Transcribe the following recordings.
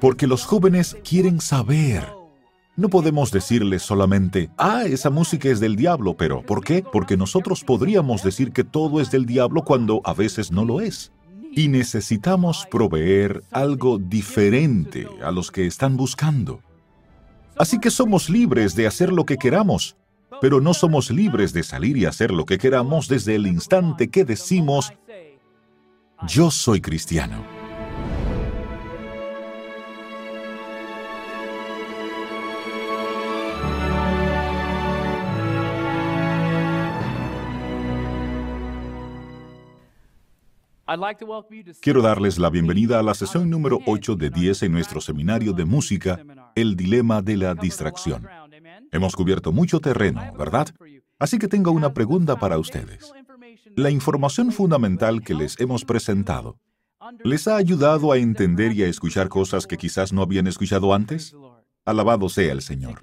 Porque los jóvenes quieren saber. No podemos decirles solamente, ah, esa música es del diablo, pero ¿por qué? Porque nosotros podríamos decir que todo es del diablo cuando a veces no lo es. Y necesitamos proveer algo diferente a los que están buscando. Así que somos libres de hacer lo que queramos, pero no somos libres de salir y hacer lo que queramos desde el instante que decimos, yo soy cristiano. Quiero darles la bienvenida a la sesión número 8 de 10 en nuestro seminario de música, El Dilema de la Distracción. Hemos cubierto mucho terreno, ¿verdad? Así que tengo una pregunta para ustedes. La información fundamental que les hemos presentado, ¿les ha ayudado a entender y a escuchar cosas que quizás no habían escuchado antes? Alabado sea el Señor.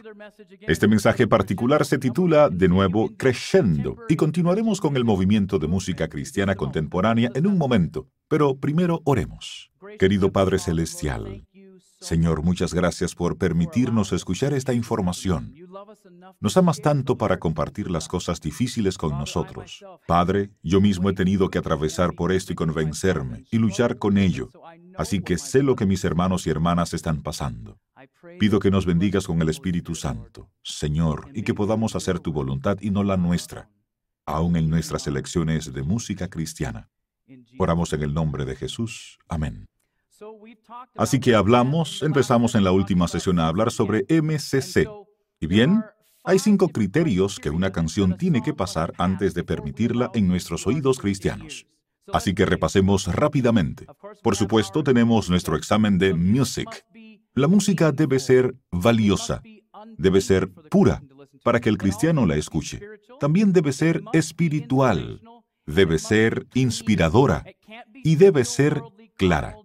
Este mensaje particular se titula de nuevo Crescendo y continuaremos con el movimiento de música cristiana contemporánea en un momento, pero primero oremos. Querido Padre Celestial, Señor, muchas gracias por permitirnos escuchar esta información. Nos amas tanto para compartir las cosas difíciles con nosotros. Padre, yo mismo he tenido que atravesar por esto y convencerme y luchar con ello, así que sé lo que mis hermanos y hermanas están pasando. Pido que nos bendigas con el Espíritu Santo, Señor, y que podamos hacer tu voluntad y no la nuestra, aun en nuestras elecciones de música cristiana. Oramos en el nombre de Jesús. Amén. Así que hablamos, empezamos en la última sesión a hablar sobre MCC. Y bien, hay cinco criterios que una canción tiene que pasar antes de permitirla en nuestros oídos cristianos. Así que repasemos rápidamente. Por supuesto, tenemos nuestro examen de Music, la música debe ser valiosa, debe ser pura para que el cristiano la escuche. También debe ser espiritual, debe ser inspiradora y debe ser clara.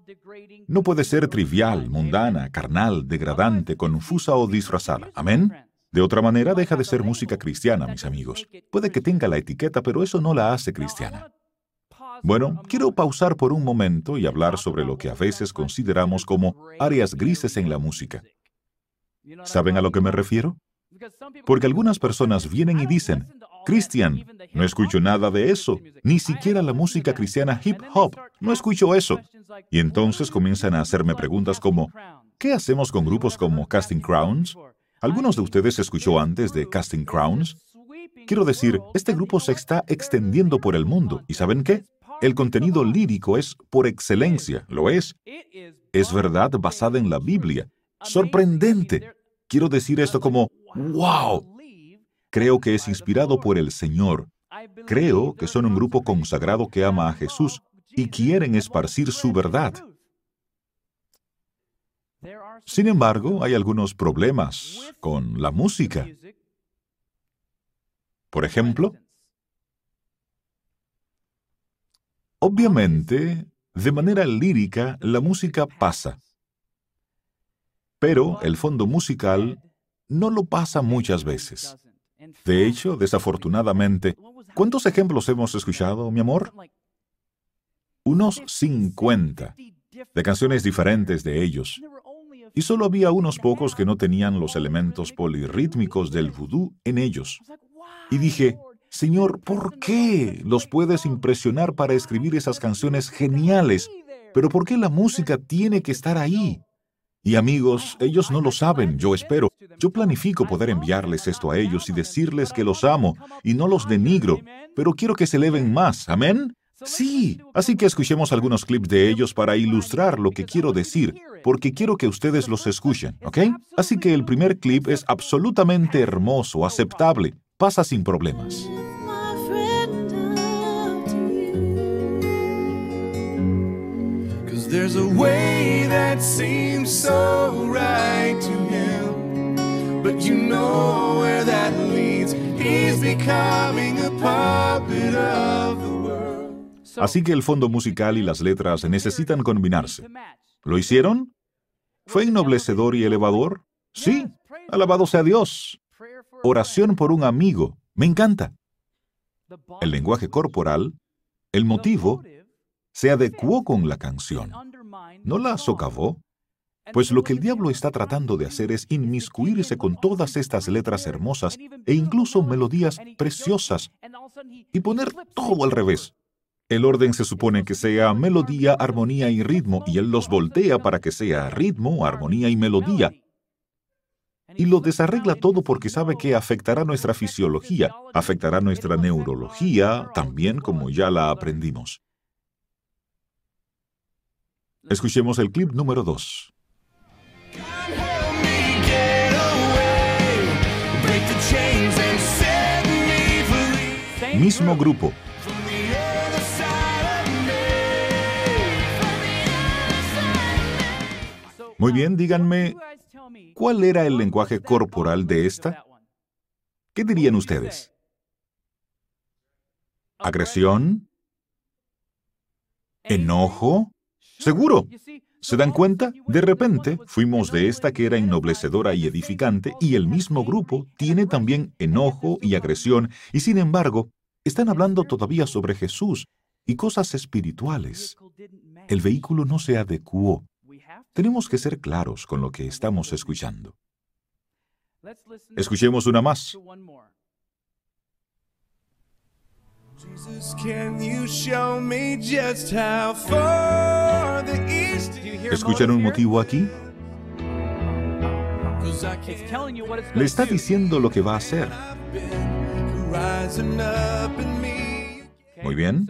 No puede ser trivial, mundana, carnal, degradante, confusa o disfrazada. Amén. De otra manera, deja de ser música cristiana, mis amigos. Puede que tenga la etiqueta, pero eso no la hace cristiana. Bueno, quiero pausar por un momento y hablar sobre lo que a veces consideramos como áreas grises en la música. ¿Saben a lo que me refiero? Porque algunas personas vienen y dicen, Cristian, no escucho nada de eso, ni siquiera la música cristiana hip hop, no escucho eso. Y entonces comienzan a hacerme preguntas como, ¿qué hacemos con grupos como Casting Crowns? ¿Algunos de ustedes escuchó antes de Casting Crowns? Quiero decir, este grupo se está extendiendo por el mundo, ¿y saben qué? El contenido lírico es por excelencia, lo es. Es verdad basada en la Biblia. Sorprendente. Quiero decir esto como, wow. Creo que es inspirado por el Señor. Creo que son un grupo consagrado que ama a Jesús y quieren esparcir su verdad. Sin embargo, hay algunos problemas con la música. Por ejemplo, Obviamente, de manera lírica, la música pasa. Pero el fondo musical no lo pasa muchas veces. De hecho, desafortunadamente, ¿cuántos ejemplos hemos escuchado, mi amor? Unos 50 de canciones diferentes de ellos. Y solo había unos pocos que no tenían los elementos polirrítmicos del vudú en ellos. Y dije, Señor, ¿por qué los puedes impresionar para escribir esas canciones geniales? Pero ¿por qué la música tiene que estar ahí? Y amigos, ellos no lo saben, yo espero. Yo planifico poder enviarles esto a ellos y decirles que los amo y no los denigro, pero quiero que se eleven más, ¿amén? Sí, así que escuchemos algunos clips de ellos para ilustrar lo que quiero decir, porque quiero que ustedes los escuchen, ¿ok? Así que el primer clip es absolutamente hermoso, aceptable, pasa sin problemas. There's a way that seems so right to him, but you know where that leads. He's becoming a puppet of the world. Así que el fondo musical y las letras necesitan combinarse. ¿Lo hicieron? ¿Fue ennoblecedor y elevador? Sí, alabado sea Dios. Oración por un amigo. Me encanta. El lenguaje corporal, el motivo, se adecuó con la canción. No la socavó. Pues lo que el diablo está tratando de hacer es inmiscuirse con todas estas letras hermosas e incluso melodías preciosas y poner todo al revés. El orden se supone que sea melodía, armonía y ritmo, y él los voltea para que sea ritmo, armonía y melodía. Y lo desarregla todo porque sabe que afectará nuestra fisiología, afectará nuestra neurología, también como ya la aprendimos. Escuchemos el clip número 2. Mismo grupo. Muy bien, díganme, ¿cuál era el lenguaje corporal de esta? ¿Qué dirían ustedes? ¿Agresión? ¿Enojo? Seguro. ¿Se dan cuenta? De repente fuimos de esta que era ennoblecedora y edificante y el mismo grupo tiene también enojo y agresión y sin embargo están hablando todavía sobre Jesús y cosas espirituales. El vehículo no se adecuó. Tenemos que ser claros con lo que estamos escuchando. Escuchemos una más. ¿Escuchan un motivo aquí? Le está diciendo lo que va a hacer. Muy bien.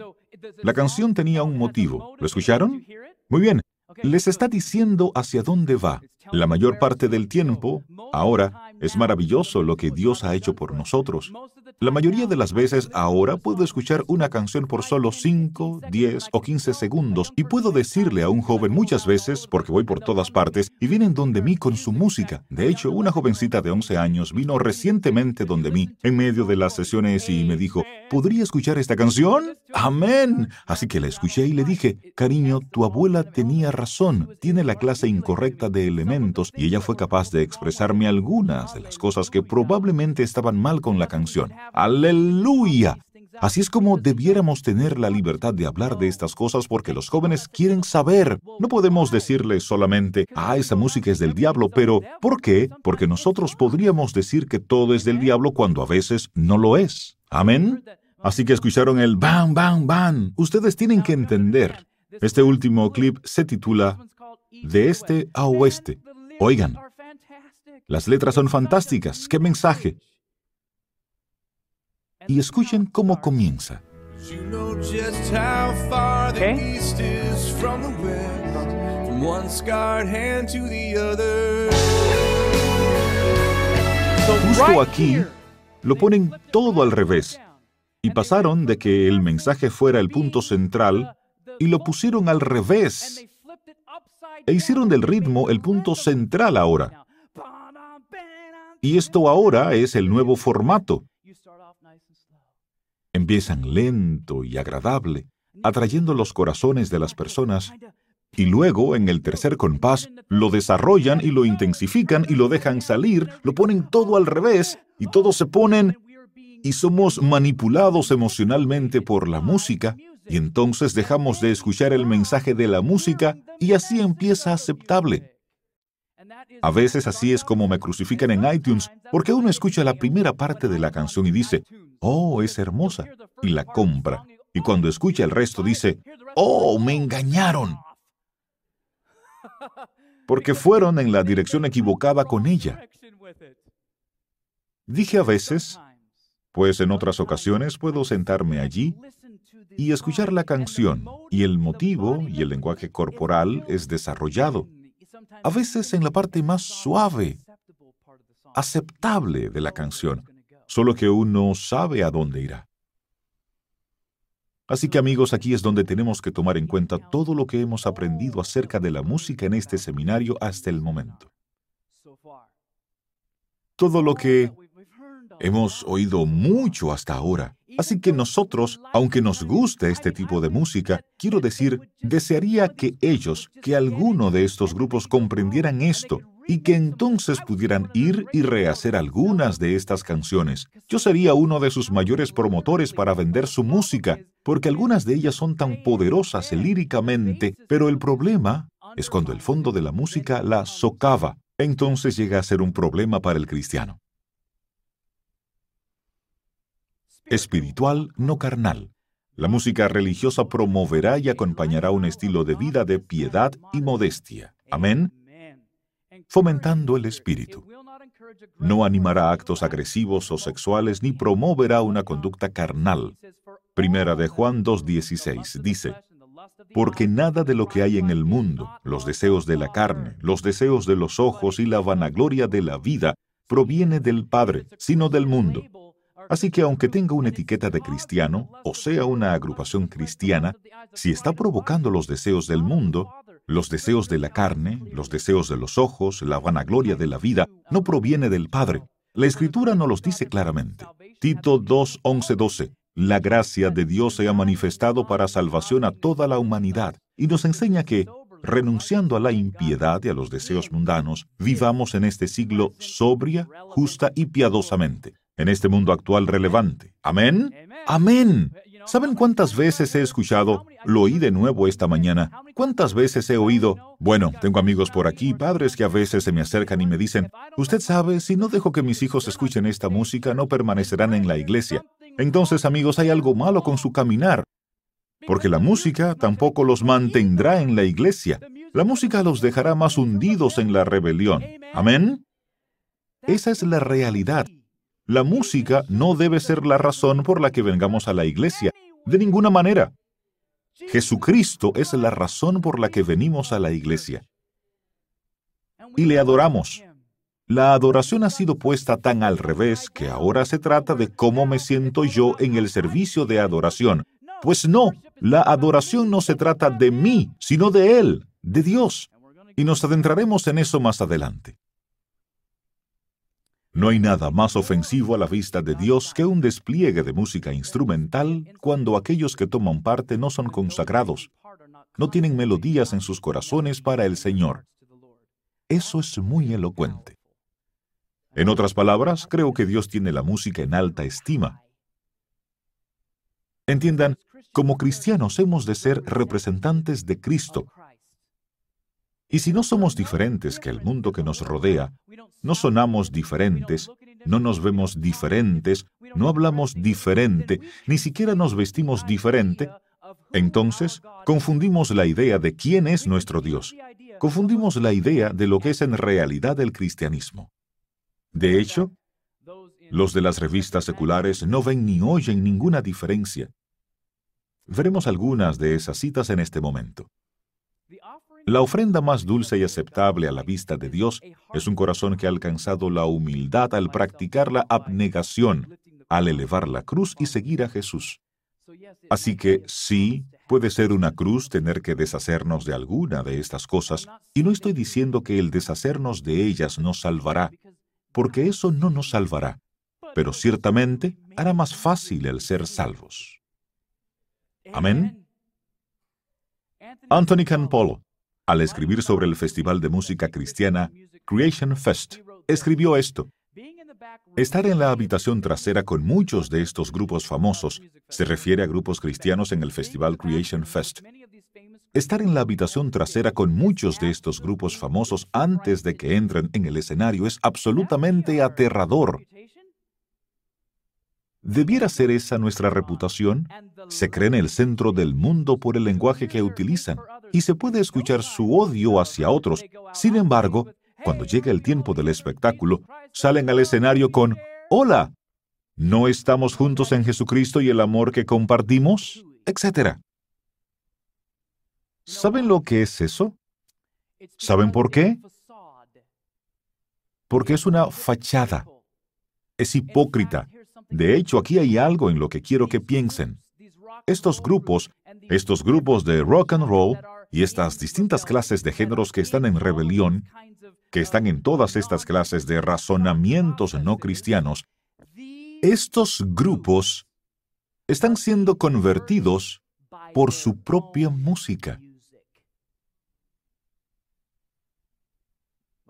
La canción tenía un motivo. ¿Lo escucharon? Muy bien. Les está diciendo hacia dónde va. La mayor parte del tiempo, ahora, es maravilloso lo que Dios ha hecho por nosotros. La mayoría de las veces ahora puedo escuchar una canción por solo 5, 10 o 15 segundos y puedo decirle a un joven muchas veces, porque voy por todas partes, y vienen donde mí con su música. De hecho, una jovencita de 11 años vino recientemente donde mí, en medio de las sesiones, y me dijo, ¿podría escuchar esta canción? Amén. Así que la escuché y le dije, cariño, tu abuela tenía razón, tiene la clase incorrecta de elementos y ella fue capaz de expresarme algunas de las cosas que probablemente estaban mal con la canción. Aleluya. Así es como debiéramos tener la libertad de hablar de estas cosas porque los jóvenes quieren saber. No podemos decirles solamente, ah, esa música es del diablo, pero ¿por qué? Porque nosotros podríamos decir que todo es del diablo cuando a veces no lo es. Amén. Así que escucharon el bam, bam, bam. Ustedes tienen que entender. Este último clip se titula De este a oeste. Oigan, las letras son fantásticas. ¿Qué mensaje? y escuchen cómo comienza. Justo aquí lo ponen todo al revés y pasaron de que el mensaje fuera el punto central y lo pusieron al revés e hicieron del ritmo el punto central ahora. Y esto ahora es el nuevo formato. Empiezan lento y agradable, atrayendo los corazones de las personas, y luego, en el tercer compás, lo desarrollan y lo intensifican y lo dejan salir, lo ponen todo al revés, y todos se ponen y somos manipulados emocionalmente por la música, y entonces dejamos de escuchar el mensaje de la música y así empieza aceptable. A veces así es como me crucifican en iTunes, porque uno escucha la primera parte de la canción y dice, oh, es hermosa, y la compra. Y cuando escucha el resto dice, oh, me engañaron. Porque fueron en la dirección equivocada con ella. Dije a veces, pues en otras ocasiones puedo sentarme allí y escuchar la canción, y el motivo y el lenguaje corporal es desarrollado a veces en la parte más suave, aceptable de la canción, solo que uno sabe a dónde irá. Así que amigos, aquí es donde tenemos que tomar en cuenta todo lo que hemos aprendido acerca de la música en este seminario hasta el momento. Todo lo que hemos oído mucho hasta ahora Así que nosotros, aunque nos guste este tipo de música, quiero decir, desearía que ellos, que alguno de estos grupos comprendieran esto y que entonces pudieran ir y rehacer algunas de estas canciones. Yo sería uno de sus mayores promotores para vender su música, porque algunas de ellas son tan poderosas líricamente, pero el problema es cuando el fondo de la música la socava. Entonces llega a ser un problema para el cristiano. Espiritual, no carnal. La música religiosa promoverá y acompañará un estilo de vida de piedad y modestia. Amén. Fomentando el espíritu. No animará actos agresivos o sexuales ni promoverá una conducta carnal. Primera de Juan 2.16 dice, porque nada de lo que hay en el mundo, los deseos de la carne, los deseos de los ojos y la vanagloria de la vida, proviene del Padre, sino del mundo. Así que aunque tenga una etiqueta de cristiano, o sea una agrupación cristiana, si está provocando los deseos del mundo, los deseos de la carne, los deseos de los ojos, la vanagloria de la vida, no proviene del Padre. La Escritura no los dice claramente. Tito 2, 11, 12. La gracia de Dios se ha manifestado para salvación a toda la humanidad y nos enseña que, renunciando a la impiedad y a los deseos mundanos, vivamos en este siglo sobria, justa y piadosamente, en este mundo actual relevante. Amén. Amén. ¿Saben cuántas veces he escuchado? Lo oí de nuevo esta mañana. ¿Cuántas veces he oído? Bueno, tengo amigos por aquí, padres que a veces se me acercan y me dicen, usted sabe, si no dejo que mis hijos escuchen esta música, no permanecerán en la iglesia. Entonces, amigos, hay algo malo con su caminar, porque la música tampoco los mantendrá en la iglesia. La música los dejará más hundidos en la rebelión. Amén. Esa es la realidad. La música no debe ser la razón por la que vengamos a la iglesia, de ninguna manera. Jesucristo es la razón por la que venimos a la iglesia. Y le adoramos. La adoración ha sido puesta tan al revés que ahora se trata de cómo me siento yo en el servicio de adoración. Pues no, la adoración no se trata de mí, sino de Él, de Dios. Y nos adentraremos en eso más adelante. No hay nada más ofensivo a la vista de Dios que un despliegue de música instrumental cuando aquellos que toman parte no son consagrados, no tienen melodías en sus corazones para el Señor. Eso es muy elocuente. En otras palabras, creo que Dios tiene la música en alta estima. Entiendan, como cristianos hemos de ser representantes de Cristo, y si no somos diferentes que el mundo que nos rodea, no sonamos diferentes, no nos vemos diferentes, no hablamos diferente, ni siquiera nos vestimos diferente, entonces confundimos la idea de quién es nuestro Dios. Confundimos la idea de lo que es en realidad el cristianismo. De hecho, los de las revistas seculares no ven ni oyen ninguna diferencia. Veremos algunas de esas citas en este momento. La ofrenda más dulce y aceptable a la vista de Dios es un corazón que ha alcanzado la humildad al practicar la abnegación, al elevar la cruz y seguir a Jesús. Así que sí, puede ser una cruz tener que deshacernos de alguna de estas cosas, y no estoy diciendo que el deshacernos de ellas nos salvará, porque eso no nos salvará, pero ciertamente hará más fácil el ser salvos. Amén. Anthony Campolo al escribir sobre el Festival de Música Cristiana Creation Fest, escribió esto. Estar en la habitación trasera con muchos de estos grupos famosos se refiere a grupos cristianos en el Festival Creation Fest. Estar en la habitación trasera con muchos de estos grupos famosos antes de que entren en el escenario es absolutamente aterrador. ¿Debiera ser esa nuestra reputación? Se creen el centro del mundo por el lenguaje que utilizan y se puede escuchar su odio hacia otros. Sin embargo, cuando llega el tiempo del espectáculo, salen al escenario con Hola, ¿no estamos juntos en Jesucristo y el amor que compartimos? etcétera. ¿Saben lo que es eso? ¿Saben por qué? Porque es una fachada. Es hipócrita. De hecho, aquí hay algo en lo que quiero que piensen. Estos grupos, estos grupos de rock and roll y estas distintas clases de géneros que están en rebelión, que están en todas estas clases de razonamientos no cristianos, estos grupos están siendo convertidos por su propia música.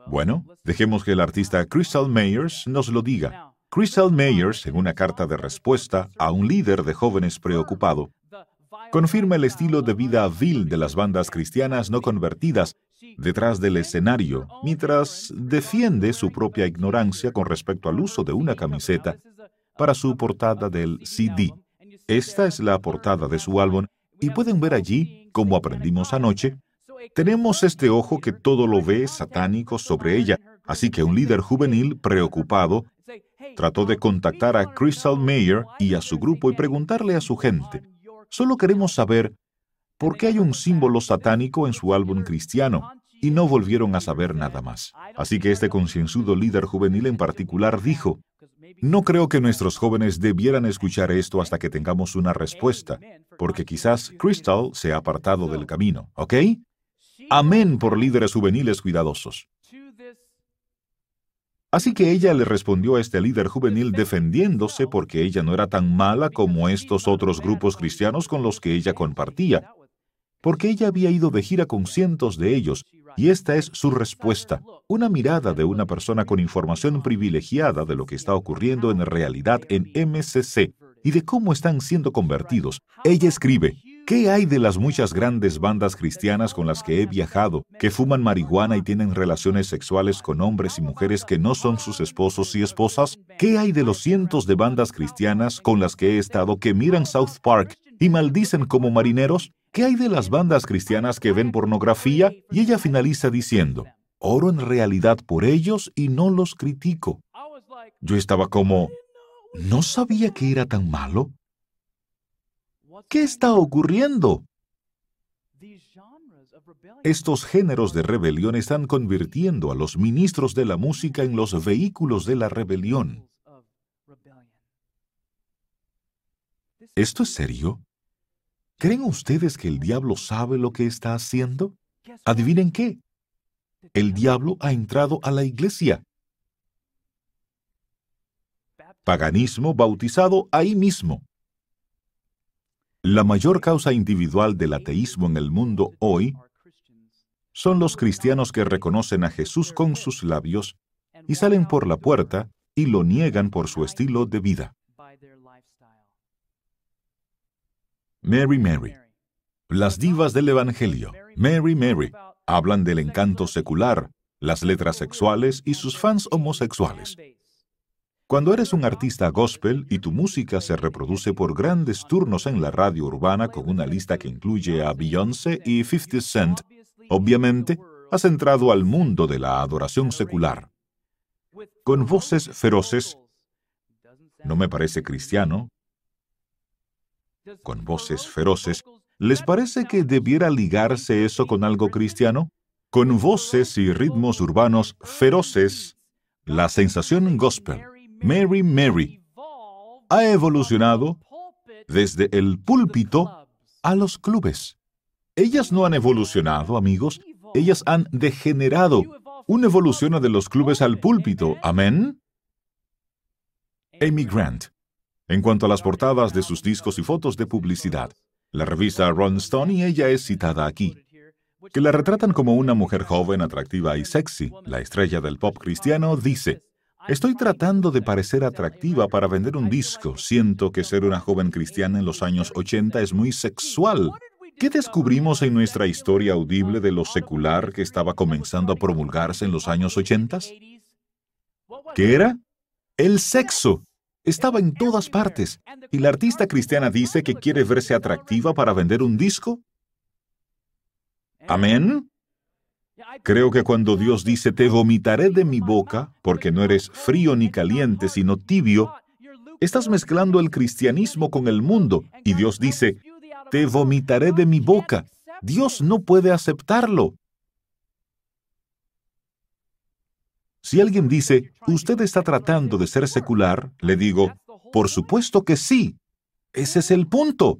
Bueno, dejemos que el artista Crystal Mayers nos lo diga. Crystal Mayers, en una carta de respuesta a un líder de jóvenes preocupado, confirma el estilo de vida vil de las bandas cristianas no convertidas detrás del escenario mientras defiende su propia ignorancia con respecto al uso de una camiseta para su portada del CD. Esta es la portada de su álbum y pueden ver allí, como aprendimos anoche, tenemos este ojo que todo lo ve satánico sobre ella, así que un líder juvenil preocupado trató de contactar a Crystal Mayer y a su grupo y preguntarle a su gente, solo queremos saber por qué hay un símbolo satánico en su álbum cristiano, y no volvieron a saber nada más. Así que este concienzudo líder juvenil en particular dijo, no creo que nuestros jóvenes debieran escuchar esto hasta que tengamos una respuesta, porque quizás Crystal se ha apartado del camino, ¿ok? Amén por líderes juveniles cuidadosos. Así que ella le respondió a este líder juvenil defendiéndose porque ella no era tan mala como estos otros grupos cristianos con los que ella compartía, porque ella había ido de gira con cientos de ellos, y esta es su respuesta, una mirada de una persona con información privilegiada de lo que está ocurriendo en realidad en MCC y de cómo están siendo convertidos. Ella escribe, ¿Qué hay de las muchas grandes bandas cristianas con las que he viajado, que fuman marihuana y tienen relaciones sexuales con hombres y mujeres que no son sus esposos y esposas? ¿Qué hay de los cientos de bandas cristianas con las que he estado que miran South Park y maldicen como marineros? ¿Qué hay de las bandas cristianas que ven pornografía? Y ella finaliza diciendo, oro en realidad por ellos y no los critico. Yo estaba como, ¿no sabía que era tan malo? ¿Qué está ocurriendo? Estos géneros de rebelión están convirtiendo a los ministros de la música en los vehículos de la rebelión. ¿Esto es serio? ¿Creen ustedes que el diablo sabe lo que está haciendo? Adivinen qué. El diablo ha entrado a la iglesia. Paganismo bautizado ahí mismo. La mayor causa individual del ateísmo en el mundo hoy son los cristianos que reconocen a Jesús con sus labios y salen por la puerta y lo niegan por su estilo de vida. Mary Mary. Las divas del Evangelio. Mary Mary. Hablan del encanto secular, las letras sexuales y sus fans homosexuales. Cuando eres un artista gospel y tu música se reproduce por grandes turnos en la radio urbana con una lista que incluye a Beyoncé y 50 Cent, obviamente has entrado al mundo de la adoración secular. Con voces feroces, no me parece cristiano, con voces feroces, ¿les parece que debiera ligarse eso con algo cristiano? Con voces y ritmos urbanos feroces, la sensación gospel Mary Mary ha evolucionado desde el púlpito a los clubes. Ellas no han evolucionado, amigos, ellas han degenerado. Una evolución de los clubes al púlpito. Amén. Amy Grant. En cuanto a las portadas de sus discos y fotos de publicidad, la revista Ron Stone y ella es citada aquí, que la retratan como una mujer joven, atractiva y sexy. La estrella del pop cristiano dice, Estoy tratando de parecer atractiva para vender un disco. Siento que ser una joven cristiana en los años 80 es muy sexual. ¿Qué descubrimos en nuestra historia audible de lo secular que estaba comenzando a promulgarse en los años 80? ¿Qué era? El sexo. Estaba en todas partes. ¿Y la artista cristiana dice que quiere verse atractiva para vender un disco? ¿Amén? Creo que cuando Dios dice, te vomitaré de mi boca, porque no eres frío ni caliente, sino tibio, estás mezclando el cristianismo con el mundo. Y Dios dice, te vomitaré de mi boca. Dios no puede aceptarlo. Si alguien dice, usted está tratando de ser secular, le digo, por supuesto que sí. Ese es el punto.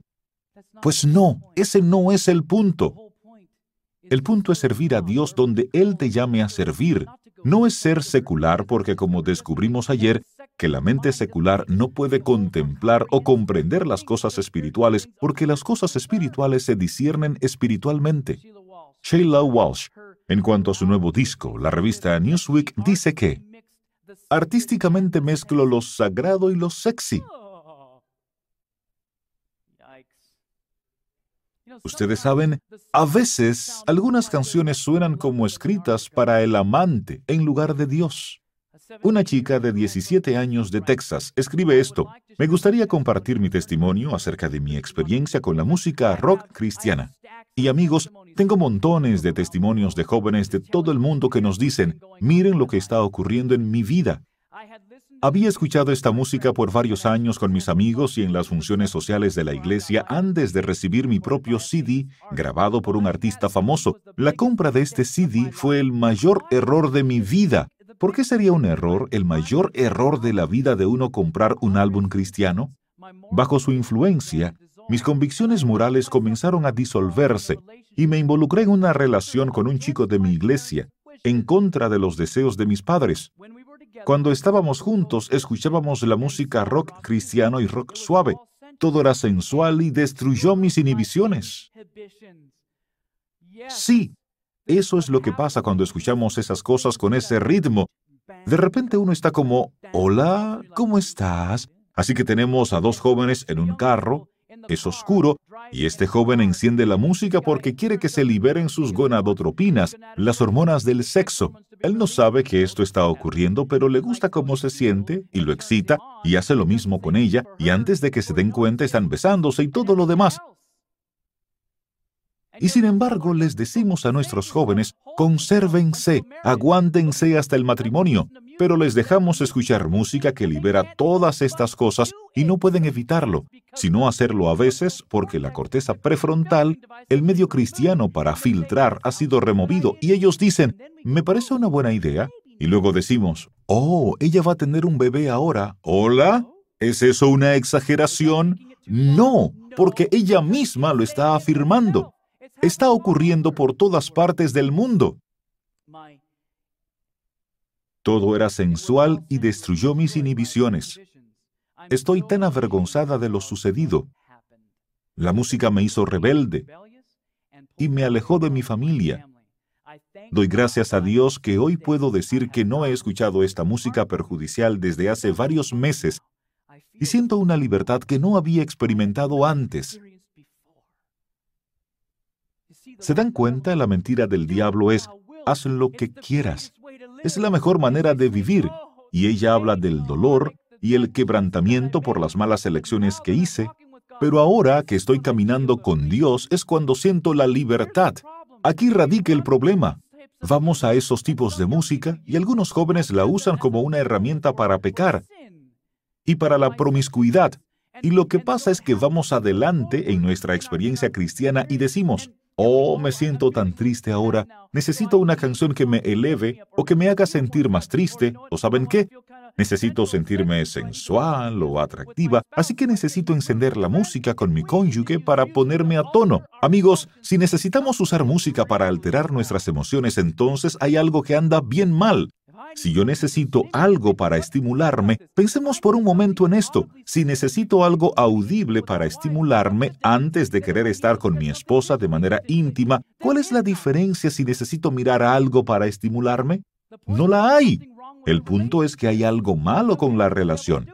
Pues no, ese no es el punto. El punto es servir a Dios donde Él te llame a servir. No es ser secular porque como descubrimos ayer, que la mente secular no puede contemplar o comprender las cosas espirituales porque las cosas espirituales se disciernen espiritualmente. Sheila Walsh, en cuanto a su nuevo disco, la revista Newsweek dice que artísticamente mezclo lo sagrado y lo sexy. Ustedes saben, a veces algunas canciones suenan como escritas para el amante en lugar de Dios. Una chica de 17 años de Texas escribe esto. Me gustaría compartir mi testimonio acerca de mi experiencia con la música rock cristiana. Y amigos, tengo montones de testimonios de jóvenes de todo el mundo que nos dicen, miren lo que está ocurriendo en mi vida. Había escuchado esta música por varios años con mis amigos y en las funciones sociales de la iglesia antes de recibir mi propio CD grabado por un artista famoso. La compra de este CD fue el mayor error de mi vida. ¿Por qué sería un error, el mayor error de la vida de uno comprar un álbum cristiano? Bajo su influencia, mis convicciones morales comenzaron a disolverse y me involucré en una relación con un chico de mi iglesia, en contra de los deseos de mis padres. Cuando estábamos juntos, escuchábamos la música rock cristiano y rock suave. Todo era sensual y destruyó mis inhibiciones. Sí, eso es lo que pasa cuando escuchamos esas cosas con ese ritmo. De repente uno está como, hola, ¿cómo estás? Así que tenemos a dos jóvenes en un carro, es oscuro, y este joven enciende la música porque quiere que se liberen sus gonadotropinas, las hormonas del sexo. Él no sabe que esto está ocurriendo, pero le gusta cómo se siente y lo excita y hace lo mismo con ella, y antes de que se den cuenta están besándose y todo lo demás. Y sin embargo les decimos a nuestros jóvenes, consérvense, aguántense hasta el matrimonio, pero les dejamos escuchar música que libera todas estas cosas y no pueden evitarlo, sino hacerlo a veces porque la corteza prefrontal, el medio cristiano para filtrar, ha sido removido y ellos dicen, me parece una buena idea, y luego decimos, oh, ella va a tener un bebé ahora. ¿Hola? ¿Es eso una exageración? No, porque ella misma lo está afirmando está ocurriendo por todas partes del mundo. Todo era sensual y destruyó mis inhibiciones. Estoy tan avergonzada de lo sucedido. La música me hizo rebelde y me alejó de mi familia. Doy gracias a Dios que hoy puedo decir que no he escuchado esta música perjudicial desde hace varios meses y siento una libertad que no había experimentado antes. ¿Se dan cuenta? La mentira del diablo es, haz lo que quieras. Es la mejor manera de vivir. Y ella habla del dolor y el quebrantamiento por las malas elecciones que hice. Pero ahora que estoy caminando con Dios es cuando siento la libertad. Aquí radica el problema. Vamos a esos tipos de música y algunos jóvenes la usan como una herramienta para pecar y para la promiscuidad. Y lo que pasa es que vamos adelante en nuestra experiencia cristiana y decimos, Oh, me siento tan triste ahora. Necesito una canción que me eleve o que me haga sentir más triste. ¿O saben qué? Necesito sentirme sensual o atractiva, así que necesito encender la música con mi cónyuge para ponerme a tono. Amigos, si necesitamos usar música para alterar nuestras emociones, entonces hay algo que anda bien mal. Si yo necesito algo para estimularme, pensemos por un momento en esto. Si necesito algo audible para estimularme antes de querer estar con mi esposa de manera íntima, ¿cuál es la diferencia si necesito mirar algo para estimularme? No la hay. El punto es que hay algo malo con la relación.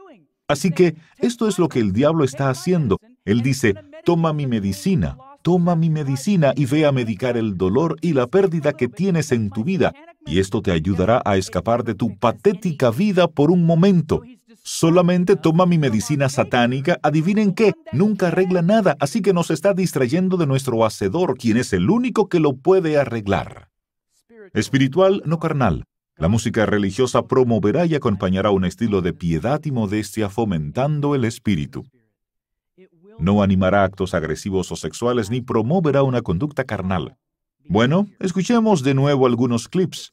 Así que esto es lo que el diablo está haciendo. Él dice, toma mi medicina, toma mi medicina y ve a medicar el dolor y la pérdida que tienes en tu vida y esto te ayudará a escapar de tu patética vida por un momento. Solamente toma mi medicina satánica, adivinen qué, nunca arregla nada, así que nos está distrayendo de nuestro Hacedor, quien es el único que lo puede arreglar. Espiritual, no carnal. La música religiosa promoverá y acompañará un estilo de piedad y modestia fomentando el espíritu. No animará actos agresivos o sexuales ni promoverá una conducta carnal. Bueno, escuchemos de nuevo algunos clips.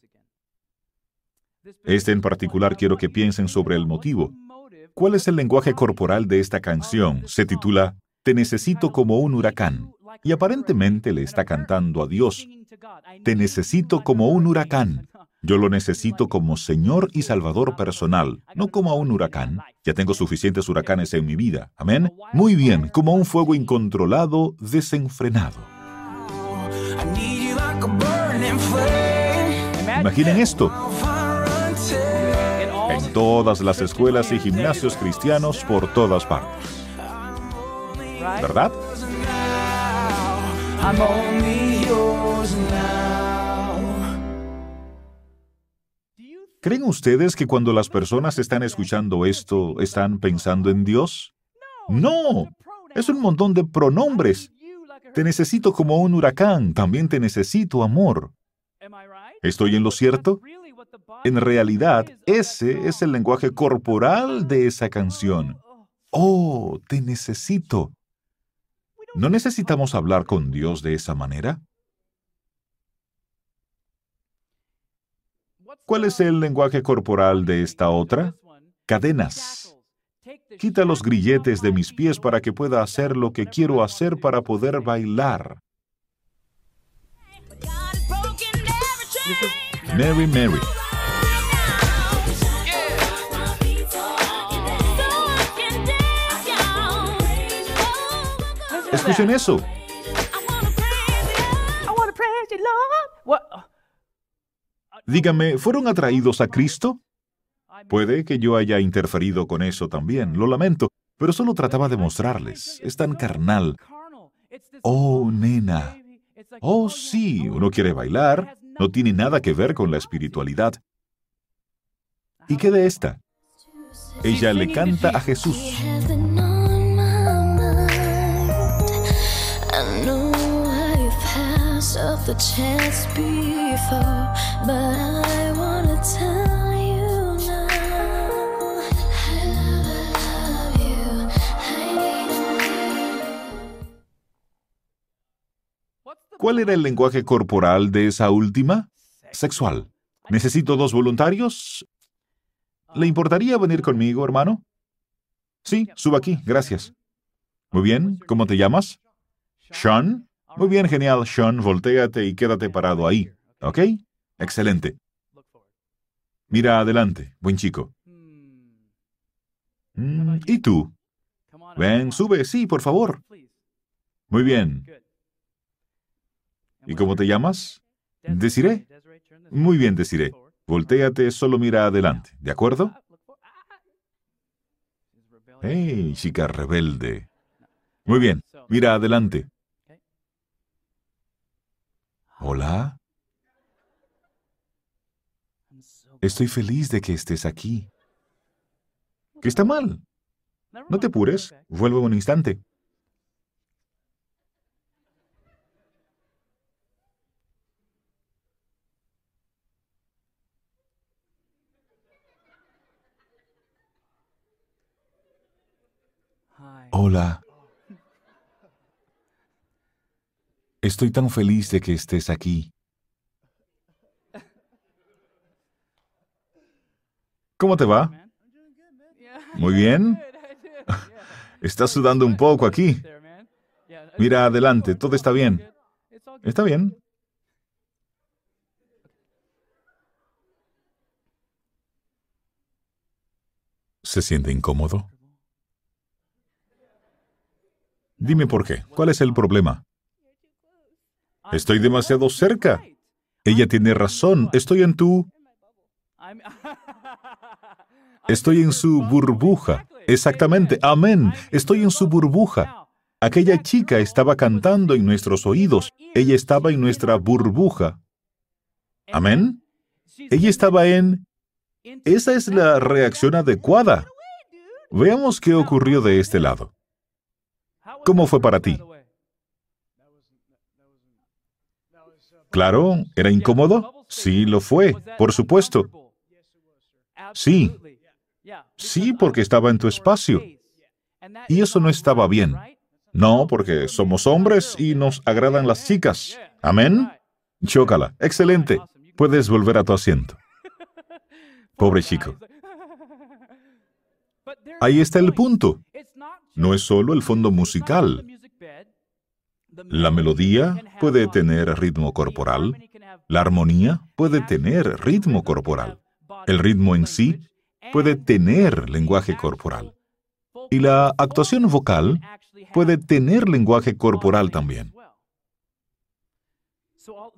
Este en particular quiero que piensen sobre el motivo. ¿Cuál es el lenguaje corporal de esta canción? Se titula Te necesito como un huracán. Y aparentemente le está cantando a Dios. Te necesito como un huracán. Yo lo necesito como Señor y Salvador personal, no como a un huracán. Ya tengo suficientes huracanes en mi vida. Amén. Muy bien, como un fuego incontrolado, desenfrenado. Imaginen esto en todas las escuelas y gimnasios cristianos por todas partes. ¿Verdad? ¿Creen ustedes que cuando las personas están escuchando esto, están pensando en Dios? No, es un montón de pronombres. Te necesito como un huracán, también te necesito amor. ¿Estoy en lo cierto? En realidad, ese es el lenguaje corporal de esa canción. Oh, te necesito. ¿No necesitamos hablar con Dios de esa manera? ¿Cuál es el lenguaje corporal de esta otra? Cadenas. Quita los grilletes de mis pies para que pueda hacer lo que quiero hacer para poder bailar. Mary Mary. Escuchen eso. Dígame, ¿fueron atraídos a Cristo? Puede que yo haya interferido con eso también, lo lamento, pero solo trataba de mostrarles. Es tan carnal. Oh, nena. Oh, sí, uno quiere bailar. No tiene nada que ver con la espiritualidad. ¿Y qué de esta? Ella le canta a Jesús. Of the chance before, but I wanna tell you now. I love you. I need ¿Cuál era el lenguaje corporal de esa última? Sexual. ¿Necesito dos voluntarios? ¿Le importaría venir conmigo, hermano? Sí, suba aquí, gracias. Muy bien, ¿cómo te llamas? Sean. Muy bien, genial, Sean, voltéate y quédate parado ahí. ¿Ok? Excelente. Mira adelante, buen chico. Mm, ¿Y tú? Ven, sube, sí, por favor. Muy bien. ¿Y cómo te llamas? Desiré. Muy bien, Desiré. Voltéate, solo mira adelante, ¿de acuerdo? ¡Hey, chica rebelde! Muy bien, mira adelante. Hola. Estoy feliz de que estés aquí. ¿Qué está mal? No te apures, vuelvo un instante. Hola. Estoy tan feliz de que estés aquí. ¿Cómo te va? Muy bien. Estás sudando un poco aquí. Mira adelante, todo está bien. Está bien. ¿Se siente incómodo? Dime por qué. ¿Cuál es el problema? Estoy demasiado cerca. Ella tiene razón. Estoy en tu... Estoy en su burbuja. Exactamente. Amén. Estoy en su burbuja. Aquella chica estaba cantando en nuestros oídos. Ella estaba en nuestra burbuja. Amén. Ella estaba en... Esa es la reacción adecuada. Veamos qué ocurrió de este lado. ¿Cómo fue para ti? Claro, ¿era incómodo? Sí, lo fue, por supuesto. Sí. Sí, porque estaba en tu espacio. Y eso no estaba bien. No, porque somos hombres y nos agradan las chicas. Amén. Chócala. Excelente. Puedes volver a tu asiento. Pobre chico. Ahí está el punto. No es solo el fondo musical. La melodía puede tener ritmo corporal. La armonía puede tener ritmo corporal. El ritmo en sí puede tener lenguaje corporal. Y la actuación vocal puede tener lenguaje corporal también.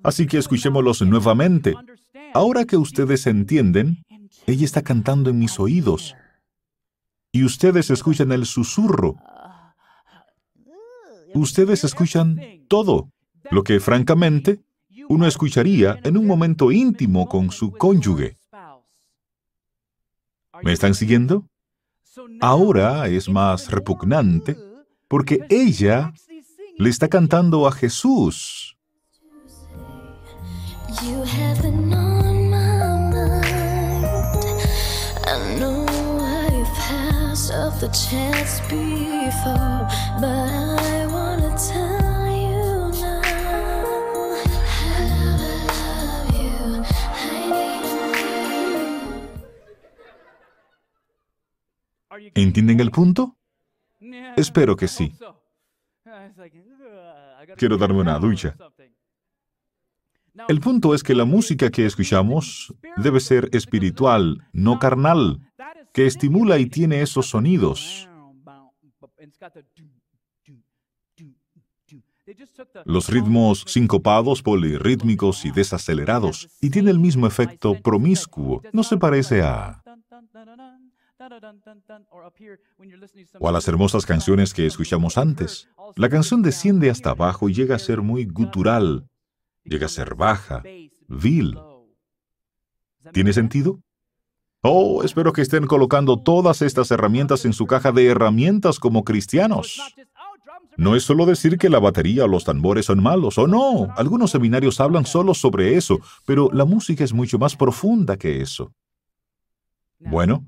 Así que escuchémoslos nuevamente. Ahora que ustedes entienden, ella está cantando en mis oídos. Y ustedes escuchan el susurro. Ustedes escuchan todo. lo que francamente uno escucharía en un momento íntimo con su cónyuge. ¿Me están siguiendo? Ahora es más repugnante porque ella le está cantando a Jesús. ¿Entienden el punto? Espero que sí. Quiero darme una ducha. El punto es que la música que escuchamos debe ser espiritual, no carnal, que estimula y tiene esos sonidos. Los ritmos sincopados, polirrítmicos y desacelerados, y tiene el mismo efecto promiscuo. No se parece a... o a las hermosas canciones que escuchamos antes. La canción desciende hasta abajo y llega a ser muy gutural, llega a ser baja, vil. ¿Tiene sentido? Oh, espero que estén colocando todas estas herramientas en su caja de herramientas como cristianos. No es solo decir que la batería o los tambores son malos, o no. Algunos seminarios hablan solo sobre eso, pero la música es mucho más profunda que eso. Bueno,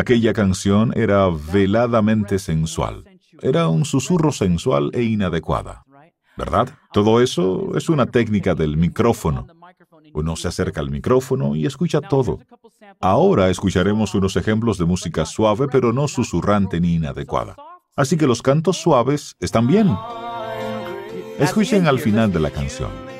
aquella canción era veladamente sensual. Era un susurro sensual e inadecuada. ¿Verdad? Todo eso es una técnica del micrófono. Uno se acerca al micrófono y escucha todo. Ahora escucharemos unos ejemplos de música suave, pero no susurrante ni inadecuada. Así que los cantos suaves están bien. Escuchen al final de la canción.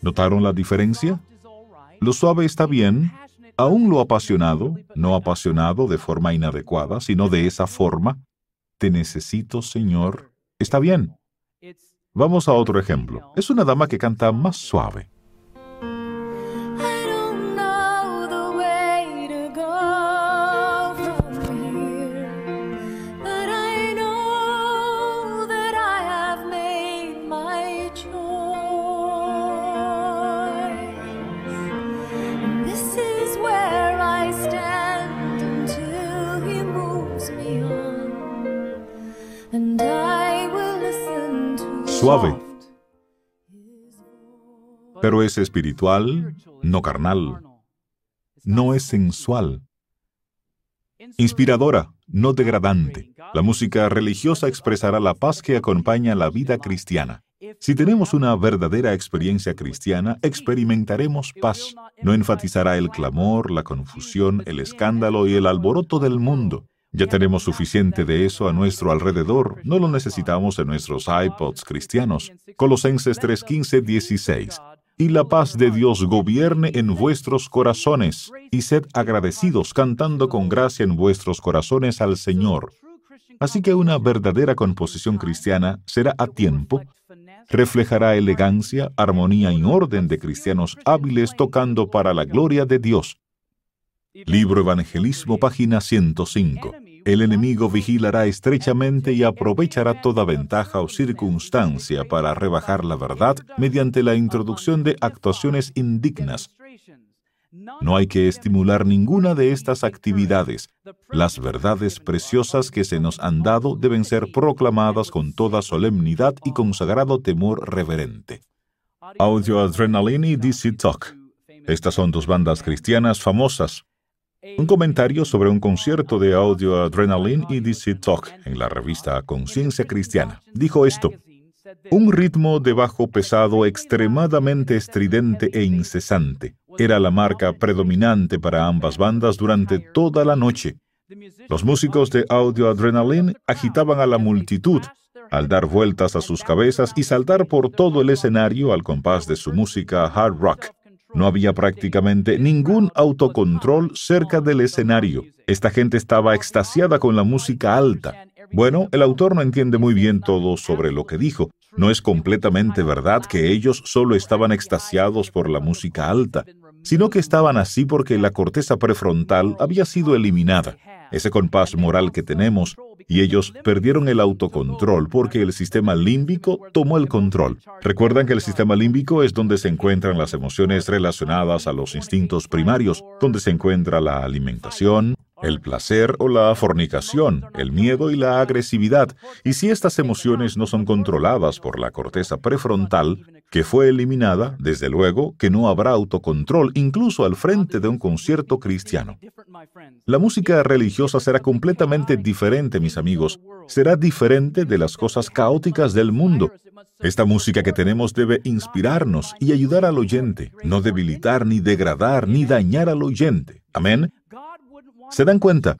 ¿Notaron la diferencia? Lo suave está bien, aún lo apasionado, no apasionado de forma inadecuada, sino de esa forma. Te necesito, Señor. Está bien. Vamos a otro ejemplo. Es una dama que canta más suave. Suave. Pero es espiritual, no carnal. No es sensual. Inspiradora, no degradante. La música religiosa expresará la paz que acompaña la vida cristiana. Si tenemos una verdadera experiencia cristiana, experimentaremos paz. No enfatizará el clamor, la confusión, el escándalo y el alboroto del mundo. Ya tenemos suficiente de eso a nuestro alrededor, no lo necesitamos en nuestros iPods cristianos. Colosenses 3:15, 16. Y la paz de Dios gobierne en vuestros corazones, y sed agradecidos cantando con gracia en vuestros corazones al Señor. Así que una verdadera composición cristiana será a tiempo, reflejará elegancia, armonía y orden de cristianos hábiles tocando para la gloria de Dios. Libro Evangelismo, página 105. El enemigo vigilará estrechamente y aprovechará toda ventaja o circunstancia para rebajar la verdad mediante la introducción de actuaciones indignas. No hay que estimular ninguna de estas actividades. Las verdades preciosas que se nos han dado deben ser proclamadas con toda solemnidad y con sagrado temor reverente. Audio Adrenaline DC Talk. Estas son dos bandas cristianas famosas. Un comentario sobre un concierto de Audio Adrenaline y DC Talk en la revista Conciencia Cristiana. Dijo esto, un ritmo de bajo pesado extremadamente estridente e incesante era la marca predominante para ambas bandas durante toda la noche. Los músicos de Audio Adrenaline agitaban a la multitud al dar vueltas a sus cabezas y saltar por todo el escenario al compás de su música hard rock. No había prácticamente ningún autocontrol cerca del escenario. Esta gente estaba extasiada con la música alta. Bueno, el autor no entiende muy bien todo sobre lo que dijo. No es completamente verdad que ellos solo estaban extasiados por la música alta, sino que estaban así porque la corteza prefrontal había sido eliminada, ese compás moral que tenemos, y ellos perdieron el autocontrol porque el sistema límbico tomó el control. Recuerdan que el sistema límbico es donde se encuentran las emociones relacionadas a los instintos primarios, donde se encuentra la alimentación, el placer o la fornicación, el miedo y la agresividad. Y si estas emociones no son controladas por la corteza prefrontal, que fue eliminada, desde luego que no habrá autocontrol incluso al frente de un concierto cristiano. La música religiosa será completamente diferente, mis amigos. Será diferente de las cosas caóticas del mundo. Esta música que tenemos debe inspirarnos y ayudar al oyente, no debilitar ni degradar ni dañar al oyente. Amén. ¿Se dan cuenta?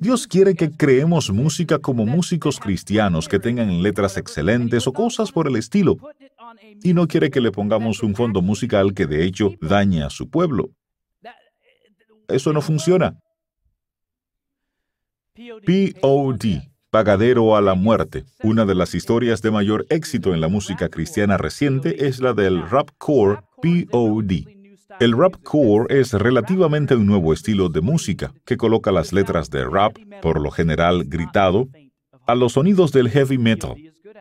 Dios quiere que creemos música como músicos cristianos que tengan letras excelentes o cosas por el estilo. Y no quiere que le pongamos un fondo musical que de hecho dañe a su pueblo. Eso no funciona. POD, Pagadero a la Muerte. Una de las historias de mayor éxito en la música cristiana reciente es la del rapcore POD. El rapcore es relativamente un nuevo estilo de música que coloca las letras de rap, por lo general gritado, a los sonidos del heavy metal.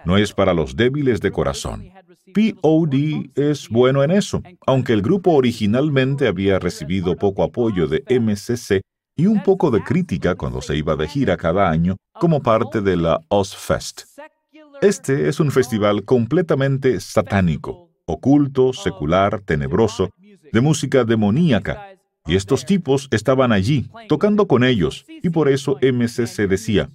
No es para los débiles de corazón. POD es bueno en eso, aunque el grupo originalmente había recibido poco apoyo de MCC y un poco de crítica cuando se iba de gira cada año como parte de la Ozfest. Este es un festival completamente satánico, oculto, secular, tenebroso, de música demoníaca. Y estos tipos estaban allí, tocando con ellos, y por eso MCC decía,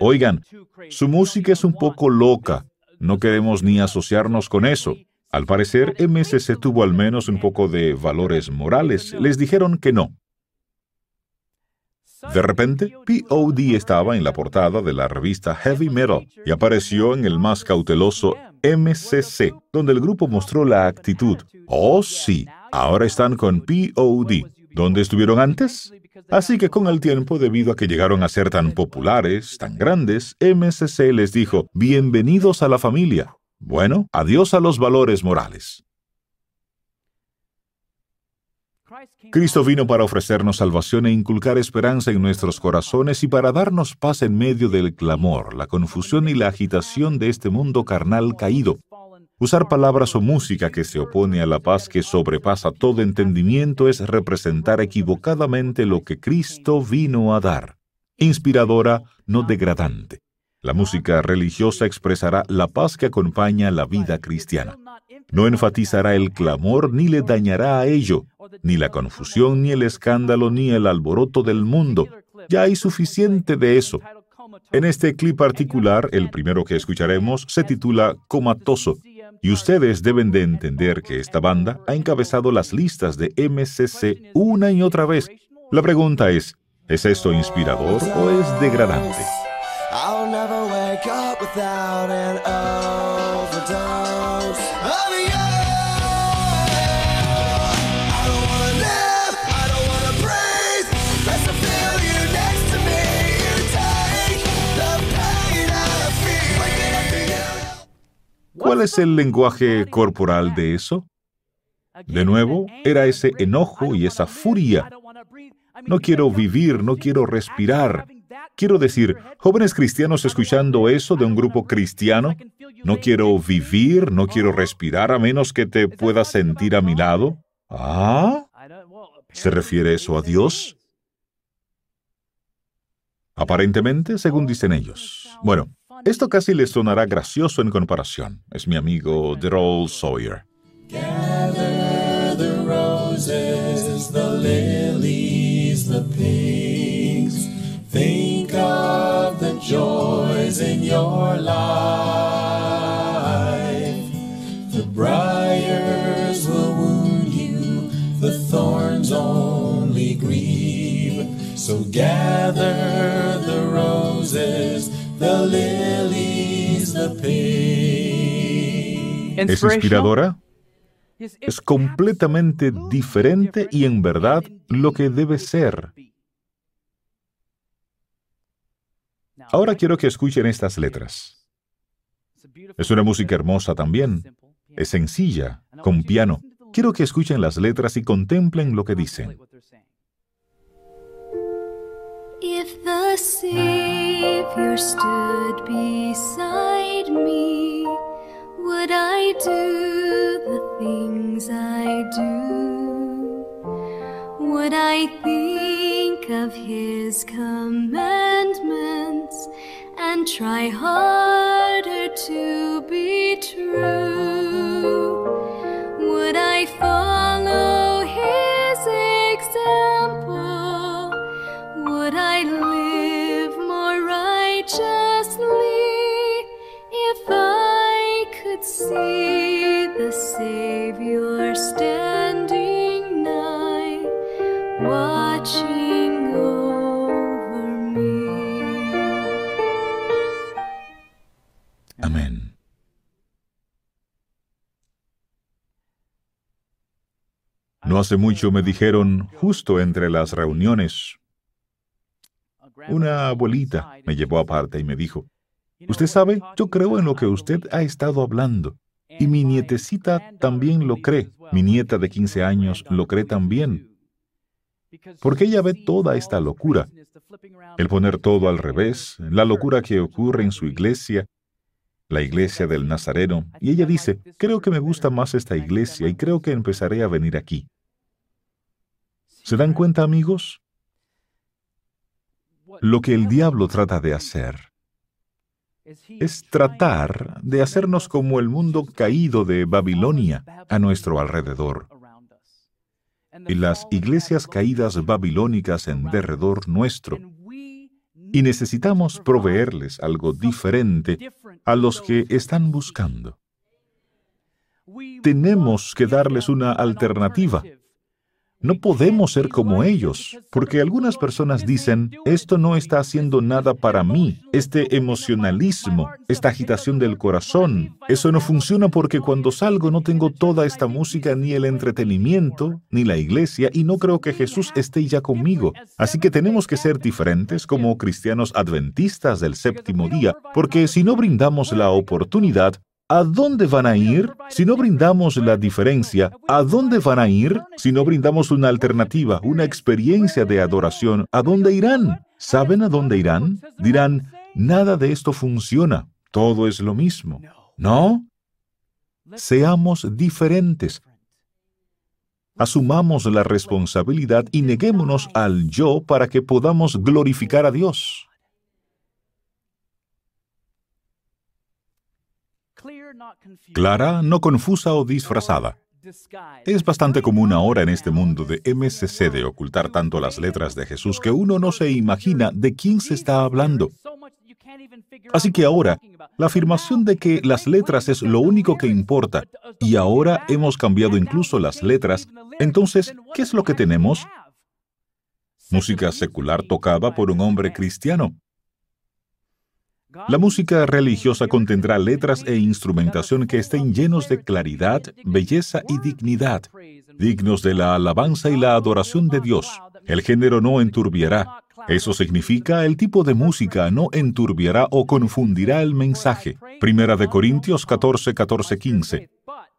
oigan, su música es un poco loca, no queremos ni asociarnos con eso. Al parecer, MSC tuvo al menos un poco de valores morales. Les dijeron que no. De repente, POD estaba en la portada de la revista Heavy Metal y apareció en el más cauteloso MCC, donde el grupo mostró la actitud. Oh, sí, ahora están con POD. ¿Dónde estuvieron antes? Así que con el tiempo, debido a que llegaron a ser tan populares, tan grandes, MSC les dijo, bienvenidos a la familia. Bueno, adiós a los valores morales. Cristo vino para ofrecernos salvación e inculcar esperanza en nuestros corazones y para darnos paz en medio del clamor, la confusión y la agitación de este mundo carnal caído. Usar palabras o música que se opone a la paz que sobrepasa todo entendimiento es representar equivocadamente lo que Cristo vino a dar. Inspiradora, no degradante. La música religiosa expresará la paz que acompaña la vida cristiana. No enfatizará el clamor ni le dañará a ello, ni la confusión, ni el escándalo, ni el alboroto del mundo. Ya hay suficiente de eso. En este clip particular, el primero que escucharemos, se titula Comatoso y ustedes deben de entender que esta banda ha encabezado las listas de MCC una y otra vez. La pregunta es, ¿es esto inspirador o es degradante? ¿Cuál es el lenguaje corporal de eso? De nuevo, era ese enojo y esa furia. No quiero vivir, no quiero respirar. Quiero decir, jóvenes cristianos escuchando eso de un grupo cristiano, no quiero vivir, no quiero respirar a menos que te puedas sentir a mi lado. ¿Ah? ¿Se refiere eso a Dios? Aparentemente, según dicen ellos. Bueno, esto casi les sonará gracioso en comparación. Es mi amigo Droll Sawyer. Gather the roses, the lilies, the pinks. Think of the joys in your life. The briars will wound you, the thorns only grieve. So gather the. ¿Es inspiradora? Es completamente diferente y en verdad lo que debe ser. Ahora quiero que escuchen estas letras. Es una música hermosa también. Es sencilla, con piano. Quiero que escuchen las letras y contemplen lo que dicen. If the Savior stood beside me, would I do the things I do? Would I think of His commandments and try harder to be true? Would I follow His example? Would I No hace mucho me dijeron, justo entre las reuniones, una abuelita me llevó aparte y me dijo, Usted sabe, yo creo en lo que usted ha estado hablando. Y mi nietecita también lo cree. Mi nieta de 15 años lo cree también. Porque ella ve toda esta locura. El poner todo al revés, la locura que ocurre en su iglesia, la iglesia del Nazareno. Y ella dice, creo que me gusta más esta iglesia y creo que empezaré a venir aquí. ¿Se dan cuenta, amigos? Lo que el diablo trata de hacer es tratar de hacernos como el mundo caído de Babilonia a nuestro alrededor. Y las iglesias caídas babilónicas en derredor nuestro. Y necesitamos proveerles algo diferente a los que están buscando. Tenemos que darles una alternativa. No podemos ser como ellos, porque algunas personas dicen, esto no está haciendo nada para mí, este emocionalismo, esta agitación del corazón, eso no funciona porque cuando salgo no tengo toda esta música, ni el entretenimiento, ni la iglesia, y no creo que Jesús esté ya conmigo. Así que tenemos que ser diferentes como cristianos adventistas del séptimo día, porque si no brindamos la oportunidad, ¿A dónde van a ir si no brindamos la diferencia? ¿A dónde van a ir si no brindamos una alternativa, una experiencia de adoración? ¿A dónde irán? ¿Saben a dónde irán? Dirán, nada de esto funciona, todo es lo mismo. ¿No? Seamos diferentes. Asumamos la responsabilidad y neguémonos al yo para que podamos glorificar a Dios. Clara, no confusa o disfrazada. Es bastante común ahora en este mundo de MCC de ocultar tanto las letras de Jesús que uno no se imagina de quién se está hablando. Así que ahora, la afirmación de que las letras es lo único que importa y ahora hemos cambiado incluso las letras, entonces, ¿qué es lo que tenemos? Música secular tocada por un hombre cristiano. La música religiosa contendrá letras e instrumentación que estén llenos de claridad, belleza y dignidad, dignos de la alabanza y la adoración de Dios. El género no enturbiará. Eso significa el tipo de música no enturbiará o confundirá el mensaje. Primera de Corintios 14, 14, 15.